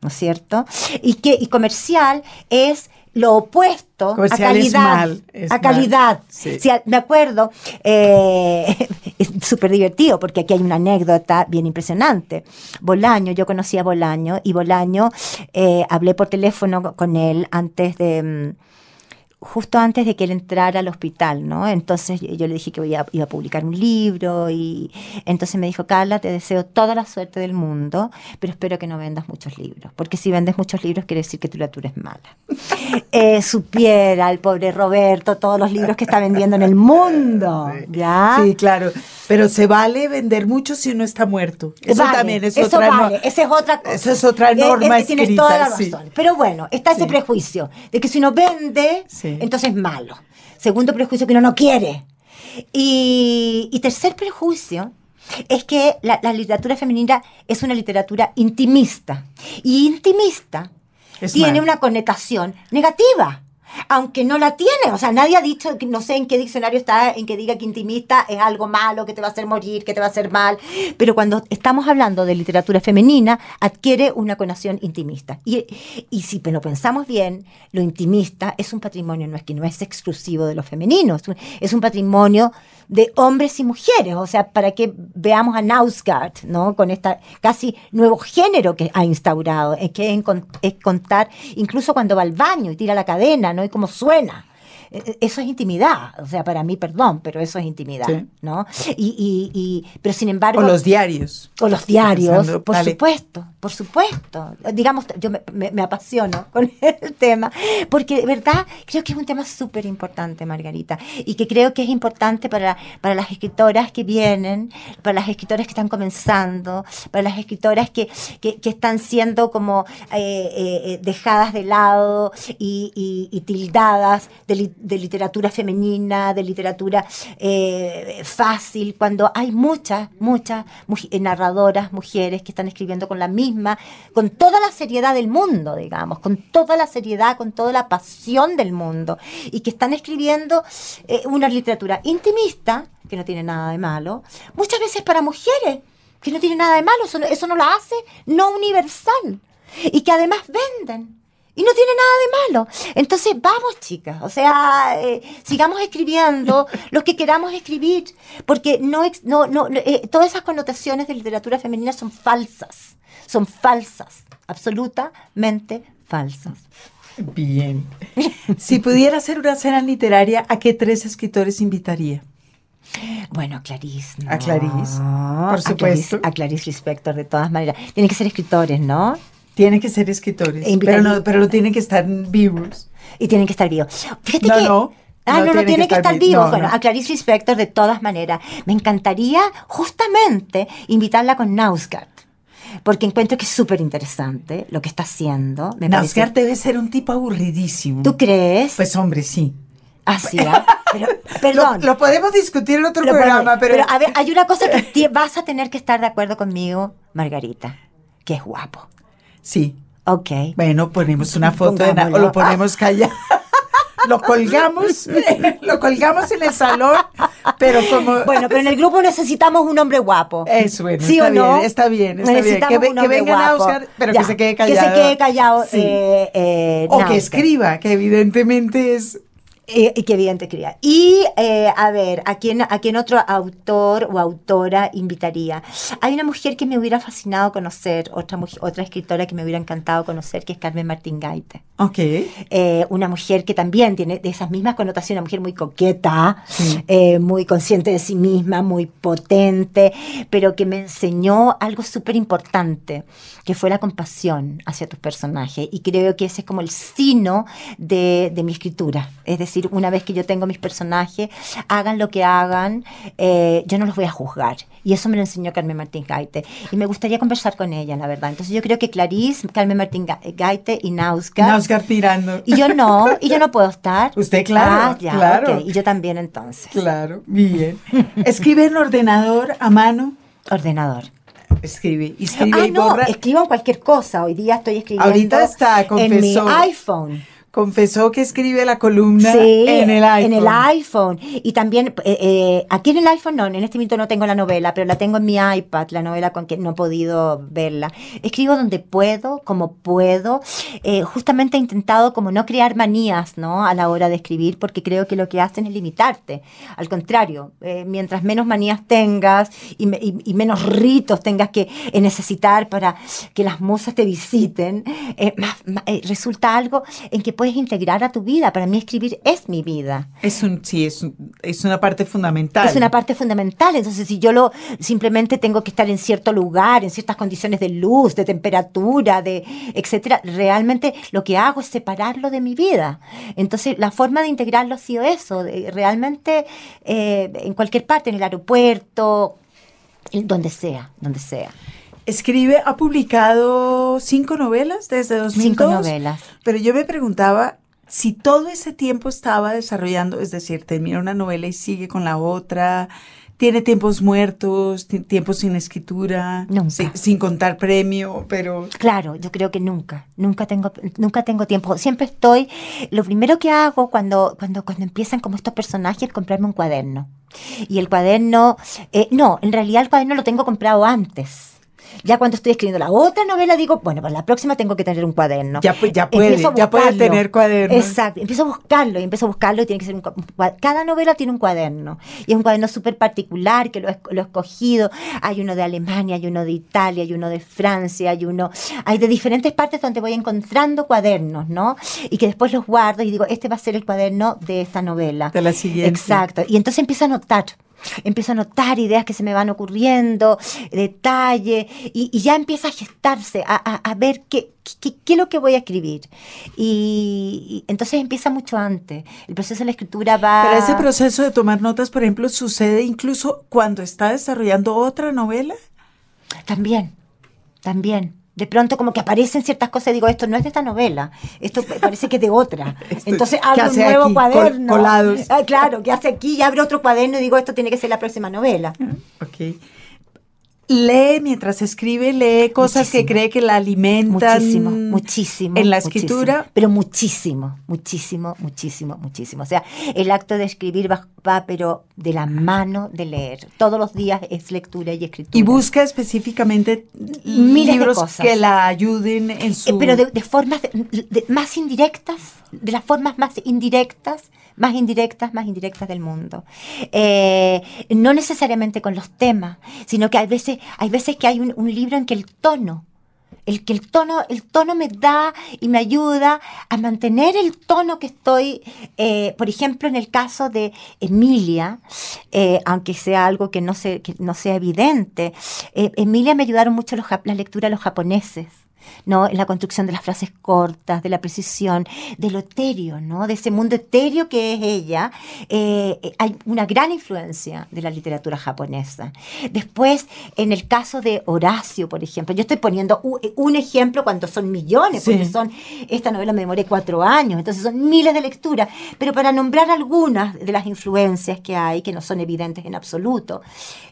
¿no es cierto? Y que y comercial es lo opuesto a calidad. mal, a calidad. Sí. Me acuerdo, eh, *laughs* es súper divertido porque aquí hay una anécdota bien impresionante. Bolaño, yo conocí a Bolaño y Bolaño, eh, hablé por teléfono con él antes de... justo antes de que él entrara al hospital, ¿no? Entonces yo le dije que voy a- iba a publicar un libro y entonces me dijo, Carla, te deseo toda la suerte del mundo, pero espero que no vendas muchos libros, porque si vendes muchos libros quiere decir que tu literatura es mala. *laughs* Eh, supiera el pobre Roberto todos los libros que está vendiendo en el mundo, ¿ya? Sí, claro. Pero se vale vender mucho si uno está muerto. Eso Vale, también es eso otra no- esa es otra cosa. Esa es otra norma Eh, eh, Tienes escrita, toda la sí. razón. Pero bueno, está ese Sí. prejuicio de que si uno vende, Sí. Entonces es malo. Segundo prejuicio que uno no quiere. Y, y tercer prejuicio es que la, la literatura femenina es una literatura intimista. Y intimista Es tiene mal. una connotación negativa. Aunque no la tiene, o sea, nadie ha dicho, no sé en qué diccionario está, en que diga que intimista es algo malo, que te va a hacer morir, que te va a hacer mal, pero cuando estamos hablando de literatura femenina, adquiere una connotación intimista. Y, y si lo pensamos bien, lo intimista es un patrimonio, no es que no es exclusivo de lo femenino, es un, patrimonio de hombres y mujeres, o sea, para que veamos a Nausgard, ¿no? Con este casi nuevo género que ha instaurado, que es contar, incluso cuando va al baño y tira la cadena, ¿no? Y cómo suena. Eh, Eso es intimidad, o sea, para mí, perdón, pero eso es intimidad, Sí. ¿no? Y, y, y- pero sin embargo... O los diarios. O los diarios, Pensando, por dale. supuesto, por supuesto. Digamos, yo me, me- me apasiono *laughs* con el tema, porque de verdad creo que es un tema súper importante, Margarita, y que creo que es importante para, para las escritoras que vienen, para las escritoras que están comenzando, para las escritoras que, que, que están siendo como eh, eh, eh, dejadas de lado y, y- y tildadas de, de literatura femenina, de literatura eh, fácil, cuando hay muchas, muchas eh, narradoras, mujeres que están escribiendo con la misma, con toda la seriedad del mundo, digamos, con toda la seriedad, con toda la pasión del mundo, y que están escribiendo eh, una literatura intimista, que no tiene nada de malo, muchas veces para mujeres, que no tiene nada de malo, eso eso no la hace no universal, y que además venden. Y no tiene nada de malo. Entonces, vamos, chicas. O sea, eh, sigamos escribiendo lo que queramos escribir. Porque no, no, no, eh, todas esas connotaciones de literatura femenina son falsas. Son falsas. Absolutamente falsas. Bien. *laughs* Si pudiera hacer una cena literaria, ¿a qué tres escritores invitaría? Bueno, Clarice. A Clarice, no. por A supuesto. Clarice- A Clarice Lispector, de todas maneras. Tienen que ser escritores, ¿no? Tienen que ser escritores, E pero no, pero no tienen que estar vivos. Y tienen que estar vivos. Fíjate No, que. no, Ah, no, no, tienen que estar, vi- vivos. no, bueno, no. a Clarice Lispector, de todas maneras. Me encantaría justamente invitarla con Nausgard. Porque encuentro que es súper interesante lo que está haciendo. Me parece- debe ser un tipo aburridísimo. ¿Tú crees? Pues hombre, sí. Así, ¿ah? Pero, *laughs* perdón. Lo, lo podemos discutir en otro Lo programa, podemos- pero, a ver, hay una cosa que vas a tener que estar de acuerdo conmigo, Margarita, que es guapo. Sí. Ok. Bueno, ponemos una foto de Na- o Pongámoslo. lo ponemos callado. *laughs* lo colgamos, *laughs* lo colgamos en el salón, pero como Bueno, pero en el grupo necesitamos un hombre guapo. Eso, bueno, ¿Sí está o no? está bien, está bien. Necesitamos Que un que hombre venga guapo. Nausgard, pero Ya, que se quede Que se callado. quede callado. Sí. eh, eh, o que escriba, que evidentemente es Eh, qué bien te escribía. Y eh, a ver, ¿a quién, ¿a quién otro autor o autora invitaría? Hay una mujer que me hubiera fascinado conocer, otra, mujer- otra escritora que me hubiera encantado conocer, que es Carmen Martín Gaite. Ok. Eh, una mujer que también tiene de esas mismas connotaciones, una mujer muy coqueta, Sí. eh, muy consciente de sí misma, muy potente, pero que me enseñó algo súper importante, que fue la compasión hacia tus personajes. Y creo que ese es como el sino de, de mi escritura. Es decir, una vez que yo tengo mis personajes, hagan lo que hagan, eh, yo no los voy a juzgar. Y eso me lo enseñó Carmen Martín Gaite. Y me gustaría conversar con ella, la verdad. Entonces yo creo que Clarice, Carmen Martín Ga- Gaite y Nausgard. Nausgard mirando. Y yo no, y yo no puedo estar. *laughs* Usted, claro, Ah, ya, claro. Y yo también entonces. Claro, bien. Escribe en ordenador a mano. Ordenador. Escribe, escribe Ah, y no, borra. escribo cualquier cosa. Hoy día estoy escribiendo Ahorita está, en mi confesó. iPhone. Confesó que escribe la columna Sí, en el iPhone. En el iPhone. Y también, eh, eh, aquí en el iPhone no, en este momento no tengo la novela, pero la tengo en mi iPad, la novela con que no he podido verla. Escribo donde puedo, como puedo. Eh, justamente he intentado como no crear manías, ¿no? A la hora de escribir, porque creo que lo que hacen es limitarte. Al contrario, eh, mientras menos manías tengas y, me- y- y menos ritos tengas que eh, necesitar para que las musas te visiten, eh, más- más- resulta algo en que puedes integrar a tu vida. Para mí escribir es mi vida. Es un, sí, es, un- es una parte fundamental. Es una parte fundamental. Entonces, si yo lo simplemente tengo que estar en cierto lugar, en ciertas condiciones de luz, de temperatura, de etcétera, realmente lo que hago es separarlo de mi vida. Entonces, la forma de integrarlo ha sido eso, realmente eh, en cualquier parte, en el aeropuerto, donde sea, donde sea. Escribe, ha publicado cinco novelas desde 2002. Cinco novelas. Pero yo me preguntaba si todo ese tiempo estaba desarrollando, es decir, termina una novela y sigue con la otra, tiene tiempos muertos, ti- tiempos sin escritura, si- sin contar premio, pero Claro, yo creo que nunca, nunca tengo, nunca tengo tiempo. Siempre estoy. Lo primero que hago cuando, cuando, cuando empiezan como estos personajes es comprarme un cuaderno. Y el cuaderno, eh, no, en realidad el cuaderno lo tengo comprado antes. Ya cuando estoy escribiendo la otra novela digo, bueno, para la próxima tengo que tener un cuaderno. ya, ya puede, ya puede tener cuadernos. Exacto, empiezo a buscarlo y empiezo a buscarlo y tiene que ser un, cua- un cua- cada novela tiene un cuaderno y es un cuaderno súper particular que lo he, lo he escogido. Hay uno de Alemania, hay uno de Italia, hay uno de Francia, hay uno, hay de diferentes partes donde voy encontrando cuadernos, ¿no? Y que después los guardo y digo, este va a ser el cuaderno de esta novela. De la siguiente. Exacto. Y entonces empiezo a anotar. Empiezo a anotar ideas que se me van ocurriendo, detalle, y, y ya empieza a gestarse, a, a- a ver qué, qué, qué es lo que voy a escribir. Y, y entonces empieza mucho antes. El proceso de la escritura va... Pero ese proceso de tomar notas, por ejemplo, sucede incluso cuando está desarrollando otra novela. También, también. De pronto como que aparecen ciertas cosas y digo, esto no es de esta novela, esto pa- parece que es de otra. *laughs* Esto- Entonces ¿qué abro un nuevo aquí? Col- cuaderno. colados. Ah, claro, que hace aquí y abro otro cuaderno y digo, esto tiene que ser la próxima novela. Ok. Lee mientras escribe, lee cosas Muchísimo. que cree que la alimentan. Muchísimo, muchísimo. En la muchísimo. escritura. Pero muchísimo, muchísimo, muchísimo, muchísimo. O sea, el acto de escribir va, va, pero de la mano de leer. Todos los días es lectura y escritura. Y busca específicamente Miles de libros cosas. que la ayuden en su... Eh, pero de, de formas de- de- más indirectas, de las formas más indirectas, más indirectas, más indirectas del mundo. Eh, no necesariamente con los temas, sino que hay veces, hay veces que hay un, libro en que el tono, el que el tono, el tono me da y me ayuda a mantener el tono que estoy, eh, por ejemplo, en el caso de Emilia, eh, aunque sea algo que no, se, que no sea evidente, eh, Emilia me ayudaron mucho los, la lectura de los japoneses. ¿No? En la construcción de las frases cortas, de la precisión, de lo etéreo, ¿no? De ese mundo etéreo que es ella, eh, eh, hay una gran influencia de la literatura japonesa. Después, en el caso de Horacio, por ejemplo, yo estoy poniendo u- un, ejemplo cuando son millones, porque son, esta novela me demoré cuatro años, entonces son miles de lecturas, pero para nombrar algunas de las influencias que hay, que no son evidentes en absoluto,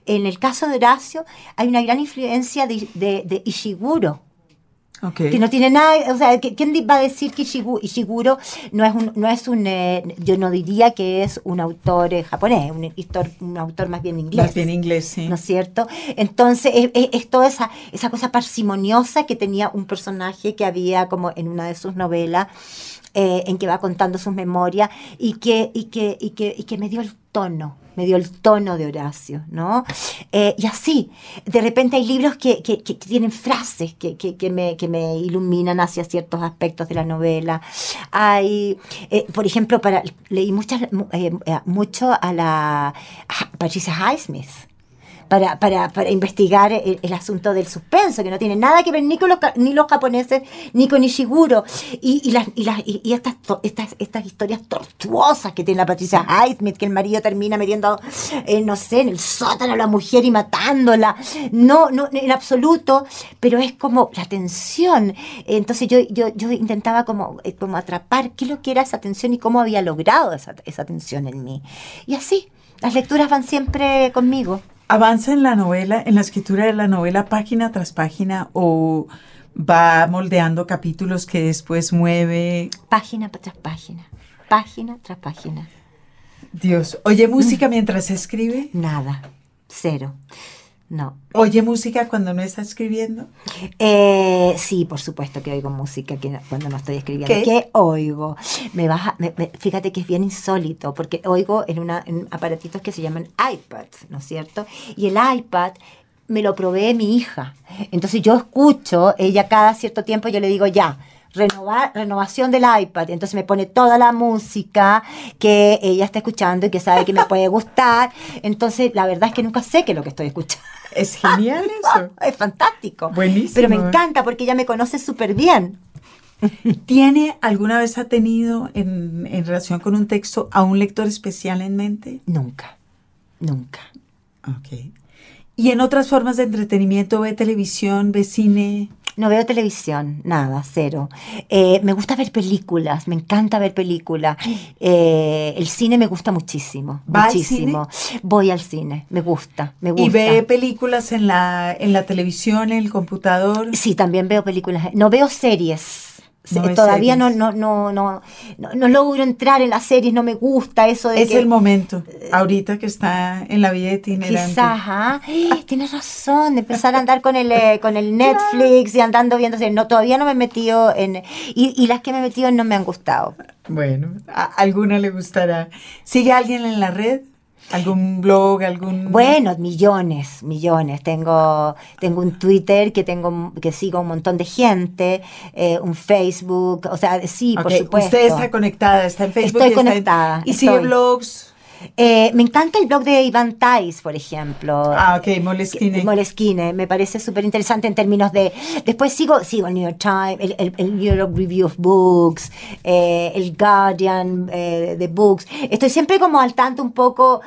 en el caso de Horacio hay una gran influencia de, de- de Ishiguro, Que no tiene nada, o sea, ¿quién va a decir que Ishigu- Ishiguro no es un, no es un eh, yo no diría que es un autor eh, japonés, un, histor- un autor más bien inglés. Más bien inglés, sí. ¿No es cierto? Entonces, es, es- es toda esa, esa cosa parsimoniosa que tenía un personaje que había como en una de sus novelas eh, en que va contando sus memorias y que, y, que, y, que, y que me dio el tono, me dio el tono de Horacio, ¿no? Eh, y así, de repente hay libros que, que, tienen frases que, que, me, que me iluminan hacia ciertos aspectos de la novela. Hay, eh, por ejemplo, para, leí muchas, eh, mucho a la Patricia Highsmith para, para, para investigar el, asunto del suspenso, que no tiene nada que ver ni con los, ni los japoneses ni con Ishiguro. Y, y, las, y, las, y estas, estas, estas historias tortuosas que tiene la Patricia Highsmith, que el marido termina metiendo, eh, no sé, en el sótano a la mujer y matándola. No, no, en absoluto, pero es como la tensión. Entonces yo, yo, yo intentaba como, eh, como atrapar qué lo que era esa tensión y cómo había logrado esa, esa tensión en mí. Y así, las lecturas van siempre conmigo avanza en la novela, en la escritura de la novela página tras página o va moldeando capítulos que después mueve. Página tras página, página tras página. Dios, ¿oye música mientras escribe? Nada, cero. No. ¿Oye música cuando no está escribiendo? Eh, sí, por supuesto que oigo música cuando no estoy escribiendo. ¿Qué, oigo? Me baja, fíjate que es bien insólito, porque oigo en, una, en aparatitos que se llaman iPad, ¿no es cierto? Y el iPad me lo provee mi hija. Entonces yo escucho, ella cada cierto tiempo yo le digo, ya, renovar, renovación del iPad. Entonces me pone toda la música que ella está escuchando y que sabe que me puede gustar. Entonces, la verdad es que nunca sé qué es lo que estoy escuchando. Es genial *laughs* eso. es fantástico. Buenísimo. Pero me encanta porque ella me conoce súper bien. ¿Tiene alguna vez ha tenido en, en relación con un texto a un lector especial en mente? Nunca, nunca. Ok. ¿Y en otras formas de entretenimiento ve televisión, ve cine? No veo televisión, nada, cero. Eh, me gusta ver películas, me encanta ver películas. Eh, el cine me gusta muchísimo, muchísimo. Voy al cine, me gusta, me gusta. ¿Y ve películas en la, en la televisión, en el computador? Sí, también veo películas. No veo series todavía no, no, no, no, no, logro entrar en las series, no me gusta eso de Es el momento, ahorita que está en la vida itinerante. Quizás, ¿ah? tienes razón, de empezar a andar con el, eh, con el *laughs* Netflix y andando viendo no Todavía no me he metido en... Y, y las que me he metido no me han gustado. Bueno, a alguna le gustará. ¿Sigue alguien en la red? ¿Algún blog, algún...? Bueno, millones, millones. Tengo, tengo un Twitter que tengo que sigo un montón de gente, eh, un Facebook, o sea, sí, por supuesto. Usted está conectada, está en Facebook. Estoy conectada. ¿Y sigue blogs? Eh, me encanta el blog de Ivan Tais, por ejemplo. Ah, ok, Moleskine. Moleskine, me parece súper interesante en términos de... Después sigo, sigo el New York Times, el, el, New York Review of Books, eh, el Guardian eh, de Books. Estoy siempre como al tanto un poco...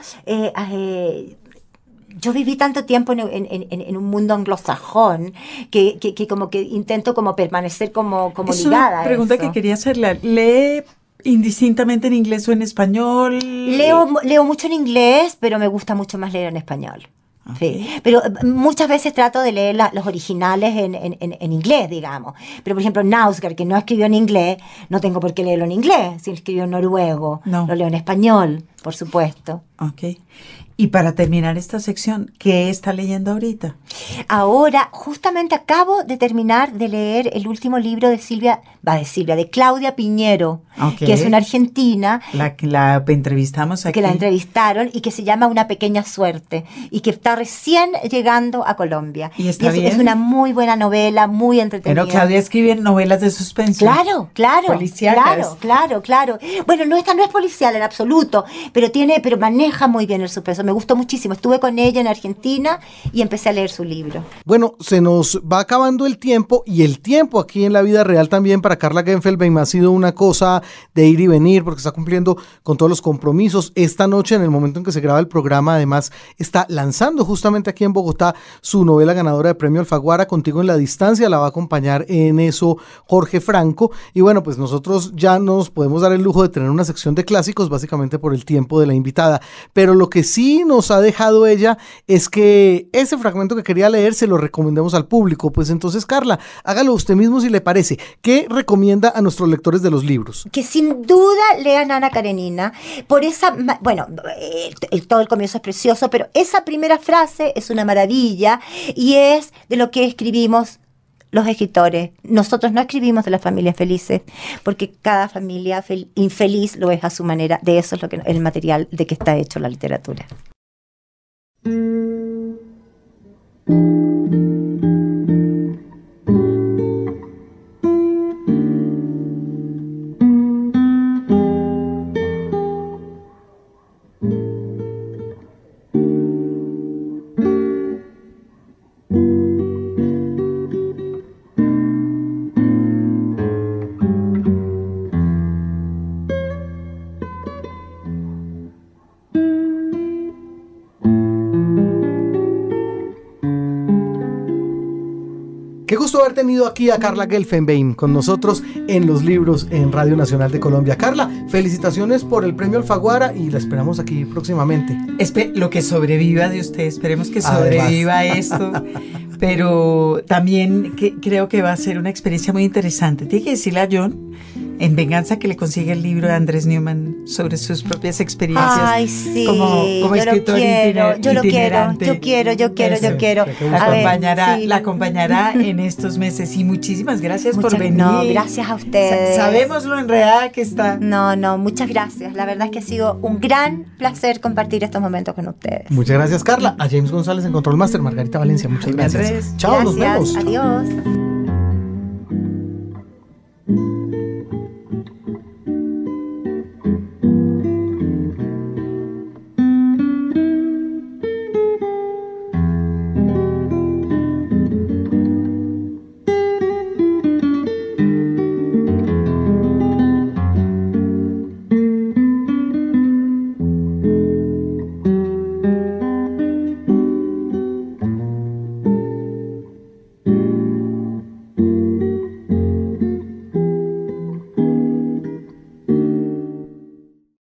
yo viví tanto tiempo en, en, un mundo anglosajón que, que, como que intento como permanecer como, como es ligada. Una pregunta que quería hacerle. ¿Lee indistintamente en inglés o en español? Leo, leo mucho en inglés, pero me gusta mucho más leer en español. Sí, pero eh, muchas veces trato de leer los originales en, en, en, inglés, digamos. Pero, por ejemplo, Nausgard, que no escribió en inglés, no tengo por qué leerlo en inglés. Si escribió en noruego, no. lo leo en español, por supuesto. Ok. Y para terminar esta sección, ¿qué está leyendo ahorita? Ahora, justamente acabo de terminar de leer el último libro de Silvia, va de Silvia, de Claudia Piñero, que es una argentina. La que la entrevistamos aquí. Que la entrevistaron y que se llama Una pequeña suerte y que está recién llegando a Colombia. Y está es, bien. es una muy buena novela, muy entretenida. Pero Claudia escribe novelas de suspenso. Claro, claro. Claro, claro, claro. Bueno, no, esta no es policial en absoluto, pero tiene, pero maneja muy bien el suspenso me gustó muchísimo. Estuve con ella en Argentina y empecé a leer su libro. Bueno, se nos va acabando el tiempo y el tiempo aquí en la vida real también para Carla Genfelbein ha sido una cosa de ir y venir porque está cumpliendo con todos los compromisos. Esta noche, en el momento en que se graba el programa, además está lanzando justamente aquí en Bogotá su novela ganadora de premio Alfaguara, Contigo en la Distancia. La va a acompañar en eso Jorge Franco. Y bueno, pues nosotros ya nos podemos dar el lujo de tener una sección de clásicos, básicamente por el tiempo de la invitada. Pero lo que sí nos ha dejado ella es que ese fragmento que quería leer se lo recomendemos al público. Pues entonces, Carla, hágalo usted mismo si le parece. ¿Qué recomienda a nuestros lectores de los libros? Que sin duda lean Ana Karenina. Por esa, bueno, todo el comienzo es precioso, pero esa primera frase es una maravilla y es de lo que escribimos los escritores. Nosotros no escribimos de las familias felices, porque cada familia fel- infeliz lo es a su manera. De eso es lo que el material de que está hecho la literatura. Haber tenido aquí a Carla Gelfenbein con nosotros en los libros en Radio Nacional de Colombia. Carla, felicitaciones por el premio Alfaguara y la esperamos aquí próximamente. Espe- lo que sobreviva de usted, esperemos que Además. sobreviva esto, pero también que, creo que va a ser una experiencia muy interesante. Tiene que decirle a John en venganza que le consiga el libro de Andrés Newman sobre sus propias experiencias. Ay, sí, como, como yo lo escritor quiero, itiner- yo lo quiero, itinerante. yo quiero, yo quiero, yo quiero. La ver, acompañará, sí. la acompañará en estos meses y muchísimas gracias por venir. No, gracias a ustedes. Sa- Sabemos lo enredada que está. No, no, muchas gracias. La verdad es que ha sido un gran placer compartir estos momentos con ustedes. Muchas gracias, Carla. A James González en Control Master, Margarita Valencia, muchas gracias. Chao, nos vemos. Adiós.